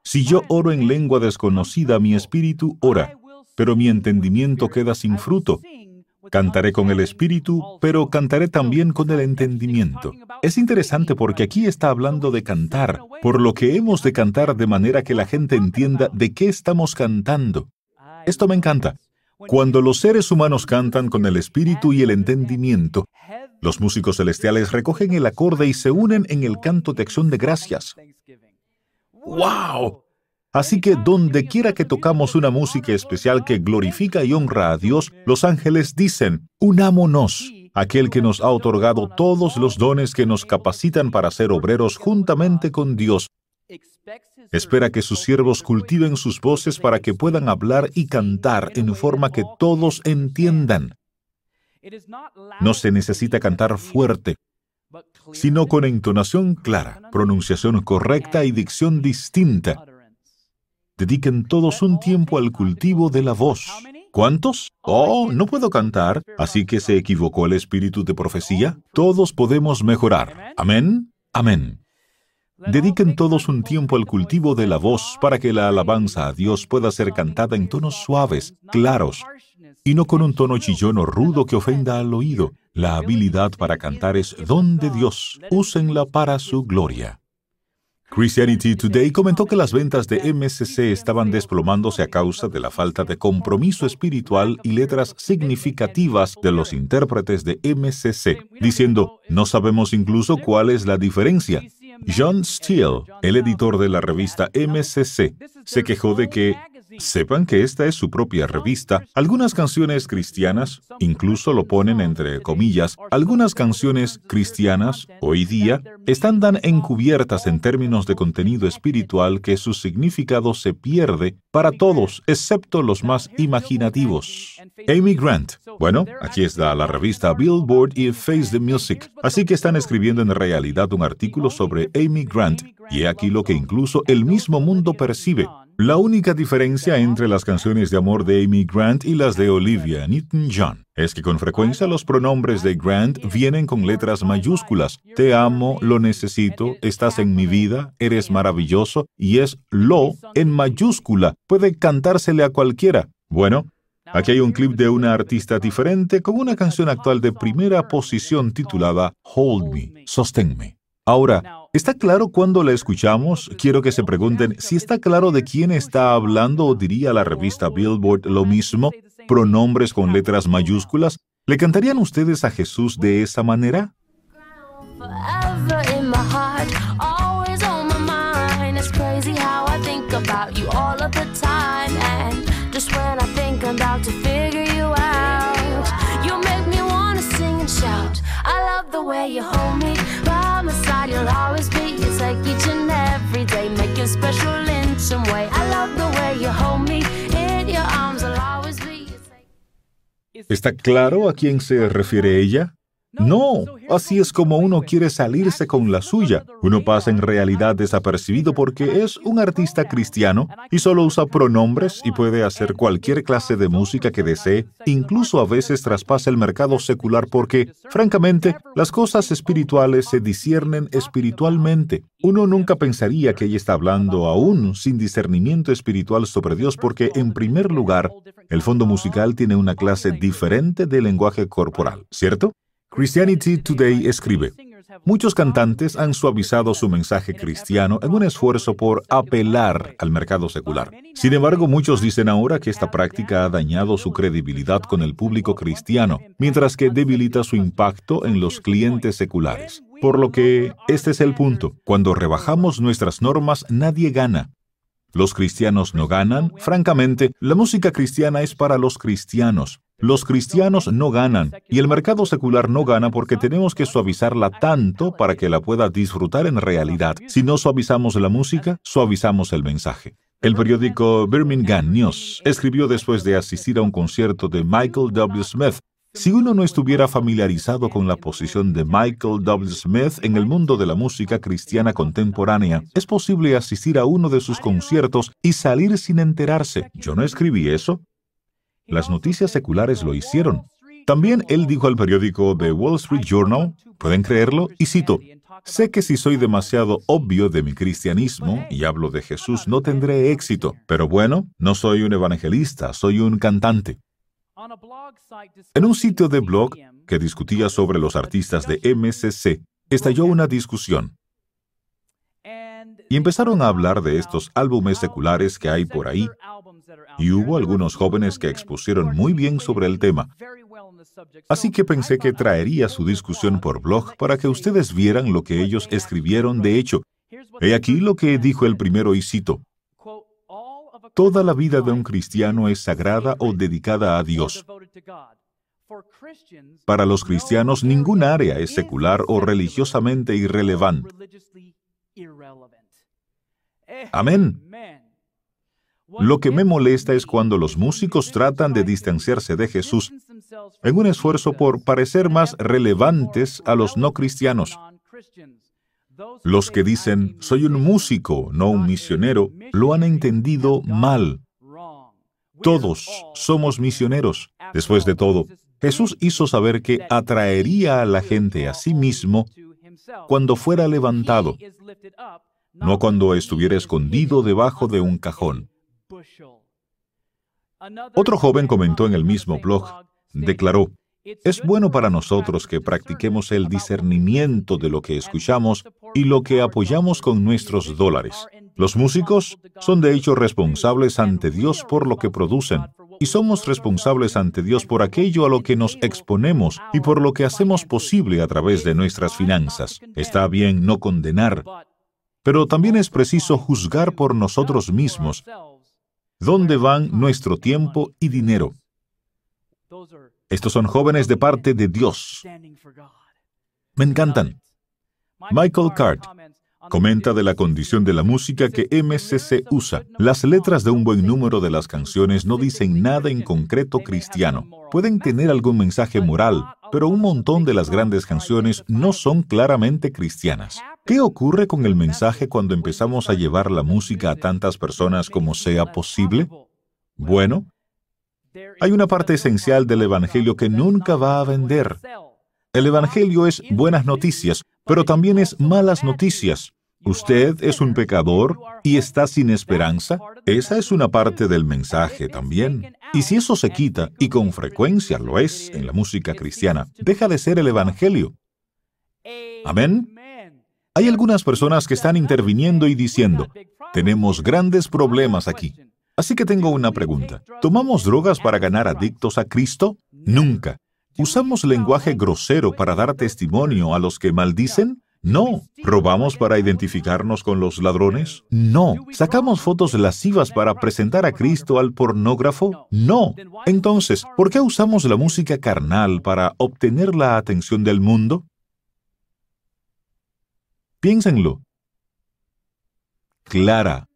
Si yo oro en lengua desconocida, mi espíritu ora, pero mi entendimiento queda sin fruto. Cantaré con el espíritu, pero cantaré también con el entendimiento. Es interesante porque aquí está hablando de cantar, por lo que hemos de cantar de manera que la gente entienda de qué estamos cantando. Esto me encanta. Cuando los seres humanos cantan con el espíritu y el entendimiento, los músicos celestiales recogen el acorde y se unen en el canto de acción de gracias. ¡Wow! Así que donde quiera que tocamos una música especial que glorifica y honra a Dios, los ángeles dicen, unámonos, aquel que nos ha otorgado todos los dones que nos capacitan para ser obreros juntamente con Dios. Espera que sus siervos cultiven sus voces para que puedan hablar y cantar en forma que todos entiendan. No se necesita cantar fuerte, sino con entonación clara, pronunciación correcta y dicción distinta. Dediquen todos un tiempo al cultivo de la voz. ¿Cuántos? Oh, no puedo cantar, así que se equivocó el espíritu de profecía. Todos podemos mejorar. Amén. Amén. Dediquen todos un tiempo al cultivo de la voz para que la alabanza a Dios pueda ser cantada en tonos suaves, claros, y no con un tono chillón o rudo que ofenda al oído. La habilidad para cantar es don de Dios. Úsenla para su gloria. Christianity Today comentó que las ventas de MCC estaban desplomándose a causa de la falta de compromiso espiritual y letras significativas de los intérpretes de MCC, diciendo, no sabemos incluso cuál es la diferencia. John Steele, el editor de la revista MCC, se quejó de que Sepan que esta es su propia revista. Algunas canciones cristianas, incluso lo ponen entre comillas, algunas canciones cristianas hoy día están tan encubiertas en términos de contenido espiritual que su significado se pierde para todos, excepto los más imaginativos. Amy Grant. Bueno, aquí está la revista Billboard y Face the Music. Así que están escribiendo en realidad un artículo sobre Amy Grant, y aquí lo que incluso el mismo mundo percibe. La única diferencia entre las canciones de amor de Amy Grant y las de Olivia Newton-John es que con frecuencia los pronombres de Grant vienen con letras mayúsculas. Te amo, lo necesito, estás en mi vida, eres maravilloso, y es lo en mayúscula. Puede cantársele a cualquiera. Bueno, Aquí hay un clip de una artista diferente con una canción actual de primera posición titulada Hold Me, Sosténme. Ahora, ¿está claro cuando la escuchamos? Quiero que se pregunten si está claro de quién está hablando o diría la revista Billboard lo mismo, pronombres con letras mayúsculas. ¿Le cantarían ustedes a Jesús de esa manera? Forever in my heart, always on my mind. It's crazy how I think about you all day, make you special in some way. I love the way you hold me. In your arms, I'll always be. ¿Está claro a quién se refiere ella? No, así es como uno quiere salirse con la suya. Uno pasa en realidad desapercibido porque es un artista cristiano y solo usa pronombres y puede hacer cualquier clase de música que desee, incluso a veces traspasa el mercado secular porque, francamente, las cosas espirituales se disciernen espiritualmente. Uno nunca pensaría que ella está hablando aún sin discernimiento espiritual sobre Dios porque, en primer lugar, el fondo musical tiene una clase diferente de lenguaje corporal, ¿cierto? Christianity Today escribe, Muchos cantantes han suavizado su mensaje cristiano en un esfuerzo por apelar al mercado secular. Sin embargo, muchos dicen ahora que esta práctica ha dañado su credibilidad con el público cristiano, mientras que debilita su impacto en los clientes seculares. Por lo que, este es el punto. Cuando rebajamos nuestras normas, nadie gana. Los cristianos no ganan. Francamente, la música cristiana es para los cristianos. Los cristianos no ganan y el mercado secular no gana porque tenemos que suavizarla tanto para que la pueda disfrutar en realidad. Si no suavizamos la música, suavizamos el mensaje. El periódico Birmingham News escribió después de asistir a un concierto de Michael W. Smith. Si uno no estuviera familiarizado con la posición de Michael W. Smith en el mundo de la música cristiana contemporánea, es posible asistir a uno de sus conciertos y salir sin enterarse. Yo no escribí eso. Las noticias seculares lo hicieron. También él dijo al periódico The Wall Street Journal, ¿pueden creerlo? Y cito, Sé que si soy demasiado obvio de mi cristianismo y hablo de Jesús no tendré éxito, pero bueno, no soy un evangelista, soy un cantante. En un sitio de blog que discutía sobre los artistas de MCC, estalló una discusión. Y empezaron a hablar de estos álbumes seculares que hay por ahí, y hubo algunos jóvenes que expusieron muy bien sobre el tema. Así que pensé que traería su discusión por blog para que ustedes vieran lo que ellos escribieron de hecho. He aquí lo que dijo el primero y cito. Toda la vida de un cristiano es sagrada o dedicada a Dios. Para los cristianos ningún área es secular o religiosamente irrelevante. Amén. Lo que me molesta es cuando los músicos tratan de distanciarse de Jesús en un esfuerzo por parecer más relevantes a los no cristianos. Los que dicen, soy un músico, no un misionero, lo han entendido mal. Todos somos misioneros. Después de todo, Jesús hizo saber que atraería a la gente a sí mismo cuando fuera levantado, no cuando estuviera escondido debajo de un cajón. Otro joven comentó en el mismo blog, declaró, es bueno para nosotros que practiquemos el discernimiento de lo que escuchamos y lo que apoyamos con nuestros dólares. Los músicos son de hecho responsables ante Dios por lo que producen y somos responsables ante Dios por aquello a lo que nos exponemos y por lo que hacemos posible a través de nuestras finanzas. Está bien no condenar, pero también es preciso juzgar por nosotros mismos dónde van nuestro tiempo y dinero. Estos son jóvenes de parte de Dios. Me encantan. Michael Cart comenta de la condición de la música que MCC usa. Las letras de un buen número de las canciones no dicen nada en concreto cristiano. Pueden tener algún mensaje moral, pero un montón de las grandes canciones no son claramente cristianas. ¿Qué ocurre con el mensaje cuando empezamos a llevar la música a tantas personas como sea posible? Bueno, hay una parte esencial del Evangelio que nunca va a vender. El Evangelio es buenas noticias, pero también es malas noticias. Usted es un pecador y está sin esperanza. Esa es una parte del mensaje también. Y si eso se quita, y con frecuencia lo es en la música cristiana, deja de ser el Evangelio. Amén. Hay algunas personas que están interviniendo y diciendo, tenemos grandes problemas aquí. Así que tengo una pregunta. ¿Tomamos drogas para ganar adictos a Cristo? Nunca. ¿Usamos lenguaje grosero para dar testimonio a los que maldicen? No. ¿Robamos para identificarnos con los ladrones? No. ¿Sacamos fotos lascivas para presentar a Cristo al pornógrafo? No. Entonces, ¿por qué usamos la música carnal para obtener la atención del mundo? Piénsenlo. Clara,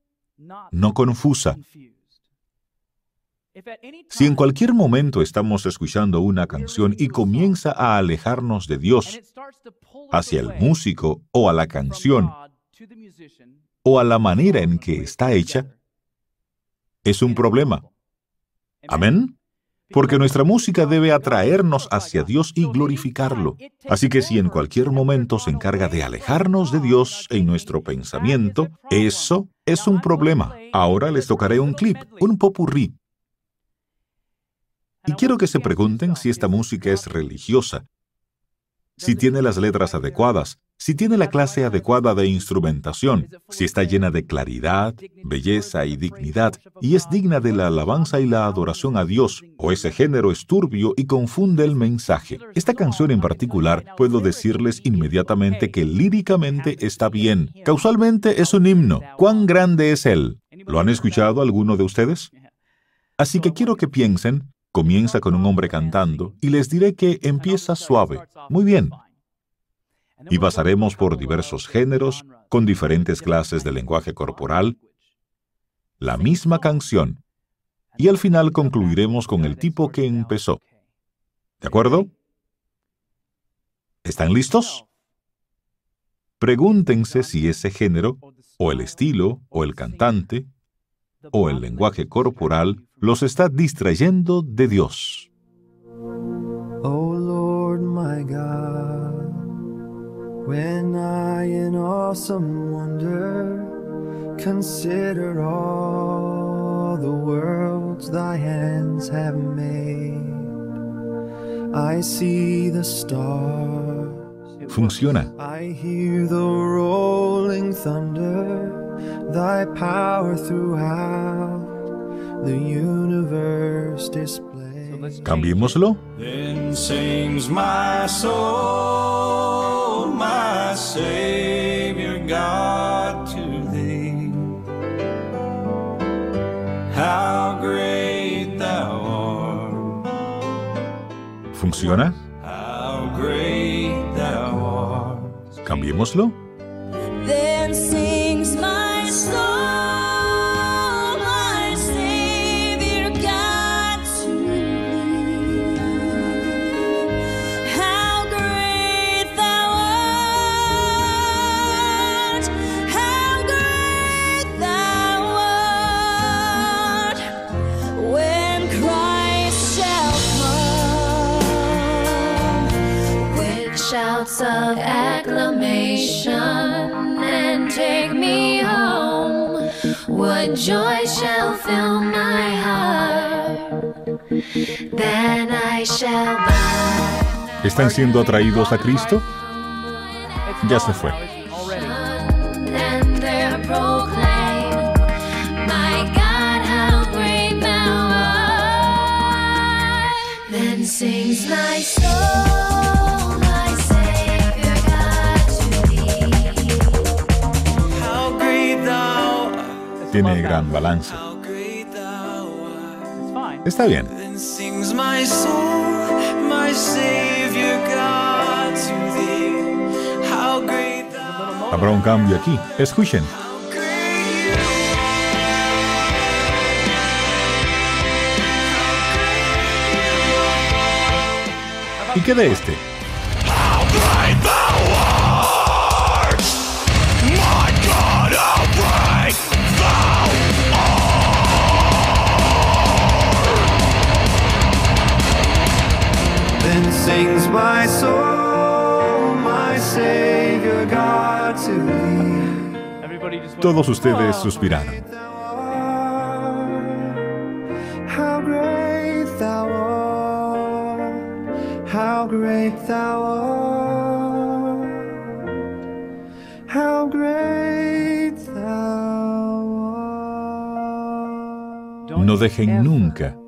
no confusa. Si en cualquier momento estamos escuchando una canción y comienza a alejarnos de Dios hacia el músico o a la canción o a la manera en que está hecha, es un problema. Amén. Porque nuestra música debe atraernos hacia Dios y glorificarlo. Así que si en cualquier momento se encarga de alejarnos de Dios en nuestro pensamiento, eso es un problema. Ahora les tocaré un clip, un popurrí. Y quiero que se pregunten si esta música es religiosa, si tiene las letras adecuadas, si tiene la clase adecuada de instrumentación, si está llena de claridad, belleza y dignidad, y es digna de la alabanza y la adoración a Dios, o ese género es turbio y confunde el mensaje. Esta canción en particular puedo decirles inmediatamente que líricamente está bien. Causalmente es un himno. ¿Cuán grande es él? ¿Lo han escuchado alguno de ustedes? Así que quiero que piensen Comienza con un hombre cantando y les diré que empieza suave. Muy bien. Y pasaremos por diversos géneros, con diferentes clases de lenguaje corporal, la misma canción, y al final concluiremos con el tipo que empezó. ¿De acuerdo? ¿Están listos? Pregúntense si ese género, o el estilo, o el cantante, o el lenguaje corporal los está distrayendo de Dios. Oh Lord my God, when I in awesome wonder consider all the worlds thy hands have made, I see the stars. Funciona. I hear the rolling thunder, thy power throughout the universe displays. Cambiémoslo. Then sings my soul, my Savior God to thee. How great thou art. ¿Funciona? How great thou art. Cambiémoslo. Of acclamation and take me home. What joy shall fill my heart? Then I shall. ¿Están siendo atraídos a Cristo? Ya se fue. Tiene gran balance. Está bien. Habrá un cambio aquí. Escuchen. ¿Y qué de este? Sings my soul, my Savior God to thee. Todos ustedes suspiraron. How great thou art, how great thou art, how great thou art. No dejen nunca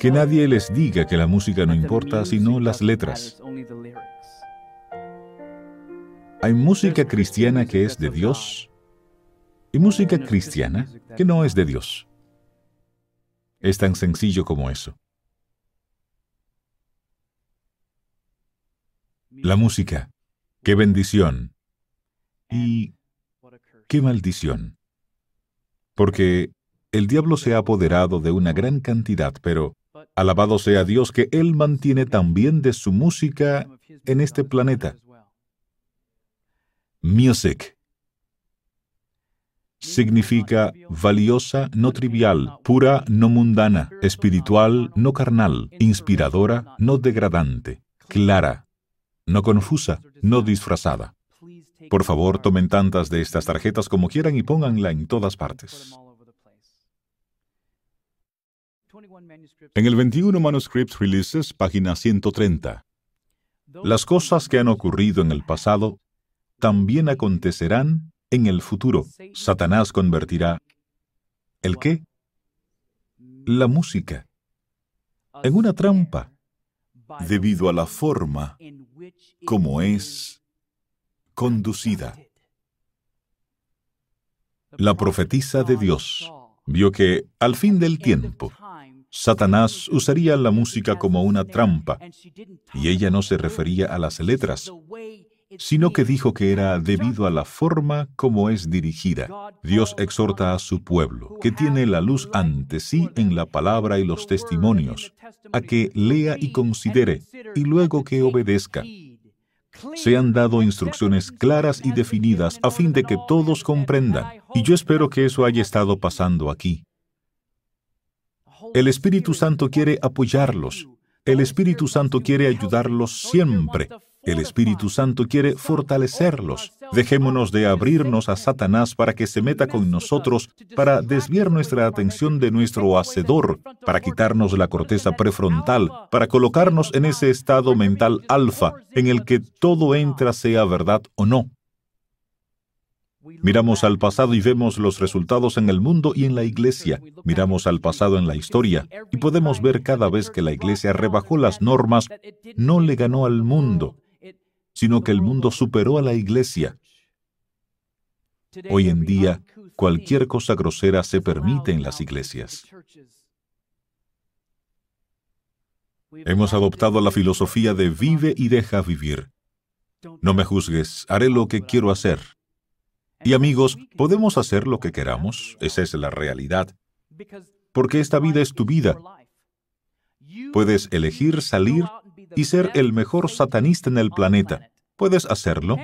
que nadie les diga que la música no importa, sino las letras. Hay música cristiana que es de Dios y música cristiana que no es de Dios. Es tan sencillo como eso. La música, qué bendición y qué maldición. Porque el diablo se ha apoderado de una gran cantidad, pero alabado sea Dios que Él mantiene también de su música en este planeta. Music significa valiosa, no trivial, pura, no mundana, espiritual, no carnal, inspiradora, no degradante, clara, no confusa, no disfrazada. Por favor, tomen tantas de estas tarjetas como quieran y pónganla en todas partes. En el 21 Manuscripts Releases, página 130. Las cosas que han ocurrido en el pasado también acontecerán en el futuro. Satanás convertirá ¿el qué? La música en una trampa debido a la forma como es conducida. La profetisa de Dios vio que al fin del tiempo Satanás usaría la música como una trampa y ella no se refería a las letras, sino que dijo que era debido a la forma como es dirigida. Dios exhorta a su pueblo, que tiene la luz ante sí en la palabra y los testimonios, a que lea y considere, y luego que obedezca. Se han dado instrucciones claras y definidas a fin de que todos comprendan, y yo espero que eso haya estado pasando aquí. El Espíritu Santo quiere apoyarlos. El Espíritu Santo quiere ayudarlos siempre. El Espíritu Santo quiere fortalecerlos. Dejémonos de abrirnos a Satanás para que se meta con nosotros, para desviar nuestra atención de nuestro Hacedor, para quitarnos la corteza prefrontal, para colocarnos en ese estado mental alfa en el que todo entra sea verdad o no. Miramos al pasado y vemos los resultados en el mundo y en la iglesia. Miramos al pasado en la historia y podemos ver cada vez que la iglesia rebajó las normas, no le ganó al mundo, sino que el mundo superó a la iglesia. Hoy en día, cualquier cosa grosera se permite en las iglesias. Hemos adoptado la filosofía de vive y deja vivir. No me juzgues, haré lo que quiero hacer. Y amigos, podemos hacer lo que queramos, esa es la realidad, porque esta vida es tu vida. Puedes elegir salir y ser el mejor satanista en el planeta. ¿Puedes hacerlo?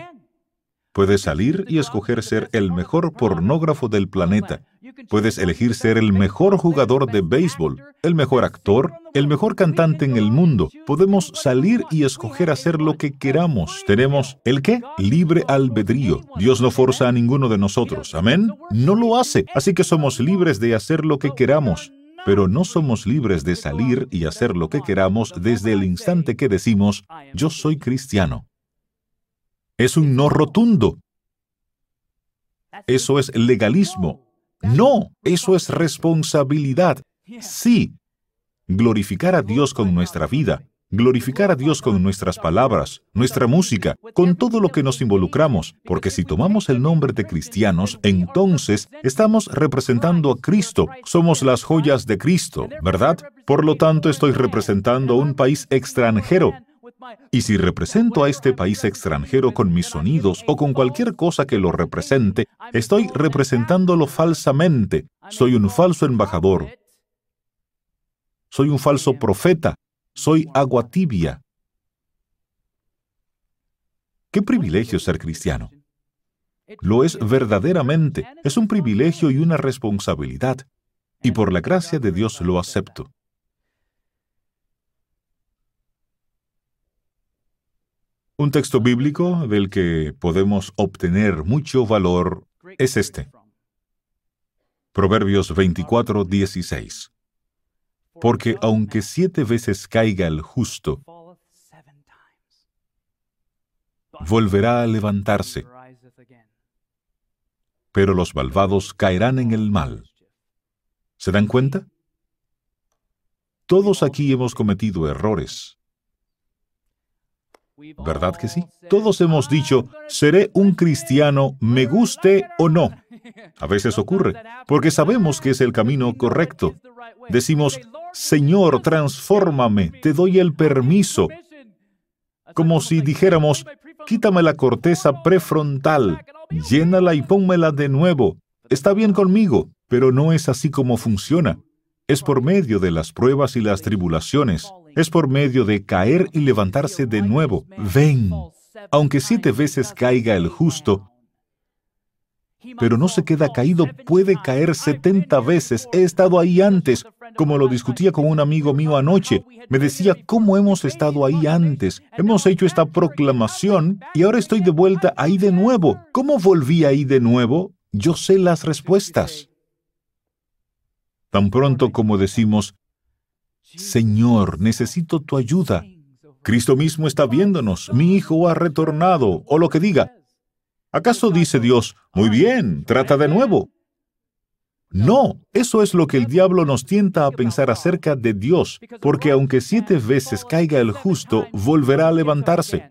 Puedes salir y escoger ser el mejor pornógrafo del planeta. Puedes elegir ser el mejor jugador de béisbol, el mejor actor, el mejor cantante en el mundo. Podemos salir y escoger hacer lo que queramos. Tenemos el qué? Libre albedrío. Dios no forza a ninguno de nosotros. Amén. No lo hace. Así que somos libres de hacer lo que queramos. Pero no somos libres de salir y hacer lo que queramos desde el instante que decimos, yo soy cristiano. Es un no rotundo. Eso es legalismo. No, eso es responsabilidad. Sí. Glorificar a Dios con nuestra vida, glorificar a Dios con nuestras palabras, nuestra música, con todo lo que nos involucramos, porque si tomamos el nombre de cristianos, entonces estamos representando a Cristo, somos las joyas de Cristo, ¿verdad? Por lo tanto, estoy representando a un país extranjero, y si represento a este país extranjero con mis sonidos o con cualquier cosa que lo represente, estoy representándolo falsamente. Soy un falso embajador. Soy un falso profeta. Soy agua tibia. Qué privilegio ser cristiano. Lo es verdaderamente. Es un privilegio y una responsabilidad. Y por la gracia de Dios lo acepto. Un texto bíblico del que podemos obtener mucho valor es este. Proverbios 24, 16. Porque aunque siete veces caiga el justo, volverá a levantarse, pero los malvados caerán en el mal. ¿Se dan cuenta? Todos aquí hemos cometido errores, ¿Verdad que sí? Todos hemos dicho, seré un cristiano, me guste o no. A veces ocurre, porque sabemos que es el camino correcto. Decimos, Señor, transfórmame, te doy el permiso. Como si dijéramos, quítame la corteza prefrontal, llénala y pónmela de nuevo. Está bien conmigo, pero no es así como funciona. Es por medio de las pruebas y las tribulaciones es por medio de caer y levantarse de nuevo. Ven, aunque siete veces caiga el justo, pero no se queda caído, puede caer setenta veces. He estado ahí antes, como lo discutía con un amigo mío anoche. Me decía, ¿cómo hemos estado ahí antes? Hemos hecho esta proclamación y ahora estoy de vuelta ahí de nuevo. ¿Cómo volví ahí de nuevo? Yo sé las respuestas. Tan pronto como decimos, Señor, necesito tu ayuda. Cristo mismo está viéndonos, mi hijo ha retornado, o lo que diga. ¿Acaso dice Dios, muy bien, trata de nuevo? No, eso es lo que el diablo nos tienta a pensar acerca de Dios, porque aunque siete veces caiga el justo, volverá a levantarse.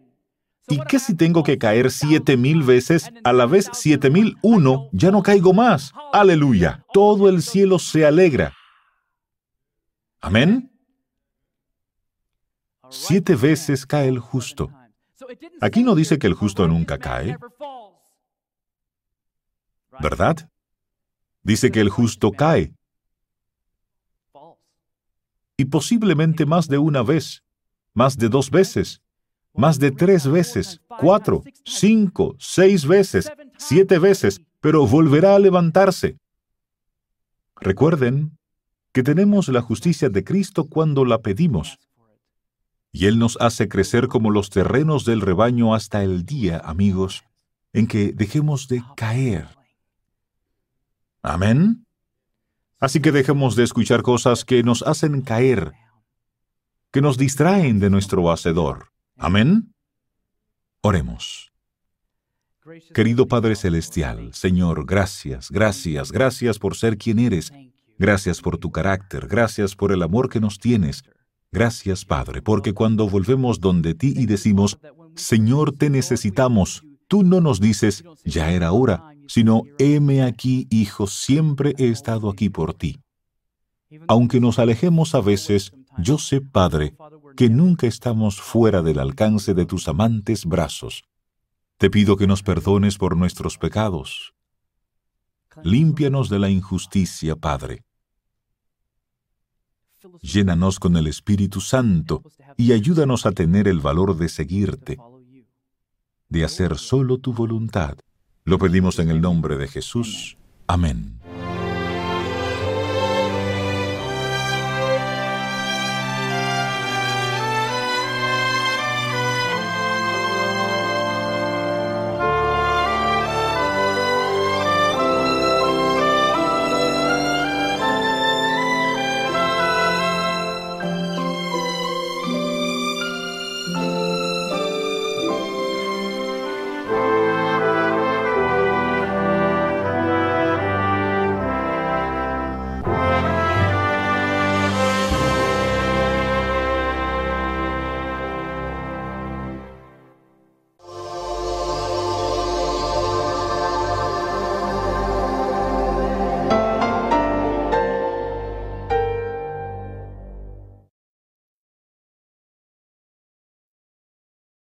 ¿Y qué si tengo que caer siete mil veces? A la vez siete mil uno, ya no caigo más. Aleluya. Todo el cielo se alegra. Amén. Siete veces cae el justo. Aquí no dice que el justo nunca cae. ¿Verdad? Dice que el justo cae. Y posiblemente más de una vez, más de dos veces, más de tres veces, cuatro, cinco, seis veces, siete veces, pero volverá a levantarse. Recuerden que tenemos la justicia de Cristo cuando la pedimos. Y Él nos hace crecer como los terrenos del rebaño hasta el día, amigos, en que dejemos de caer. Amén. Así que dejemos de escuchar cosas que nos hacen caer, que nos distraen de nuestro Hacedor. Amén. Oremos. Querido Padre Celestial, Señor, gracias, gracias, gracias por ser quien eres. Gracias por tu carácter, gracias por el amor que nos tienes. Gracias, Padre, porque cuando volvemos donde ti y decimos, Señor, te necesitamos, tú no nos dices, ya era hora, sino, heme aquí, Hijo, siempre he estado aquí por ti. Aunque nos alejemos a veces, yo sé, Padre, que nunca estamos fuera del alcance de tus amantes brazos. Te pido que nos perdones por nuestros pecados. Límpianos de la injusticia, Padre. Llénanos con el Espíritu Santo y ayúdanos a tener el valor de seguirte. de hacer solo tu voluntad. Lo pedimos en el nombre de Jesús. Amén.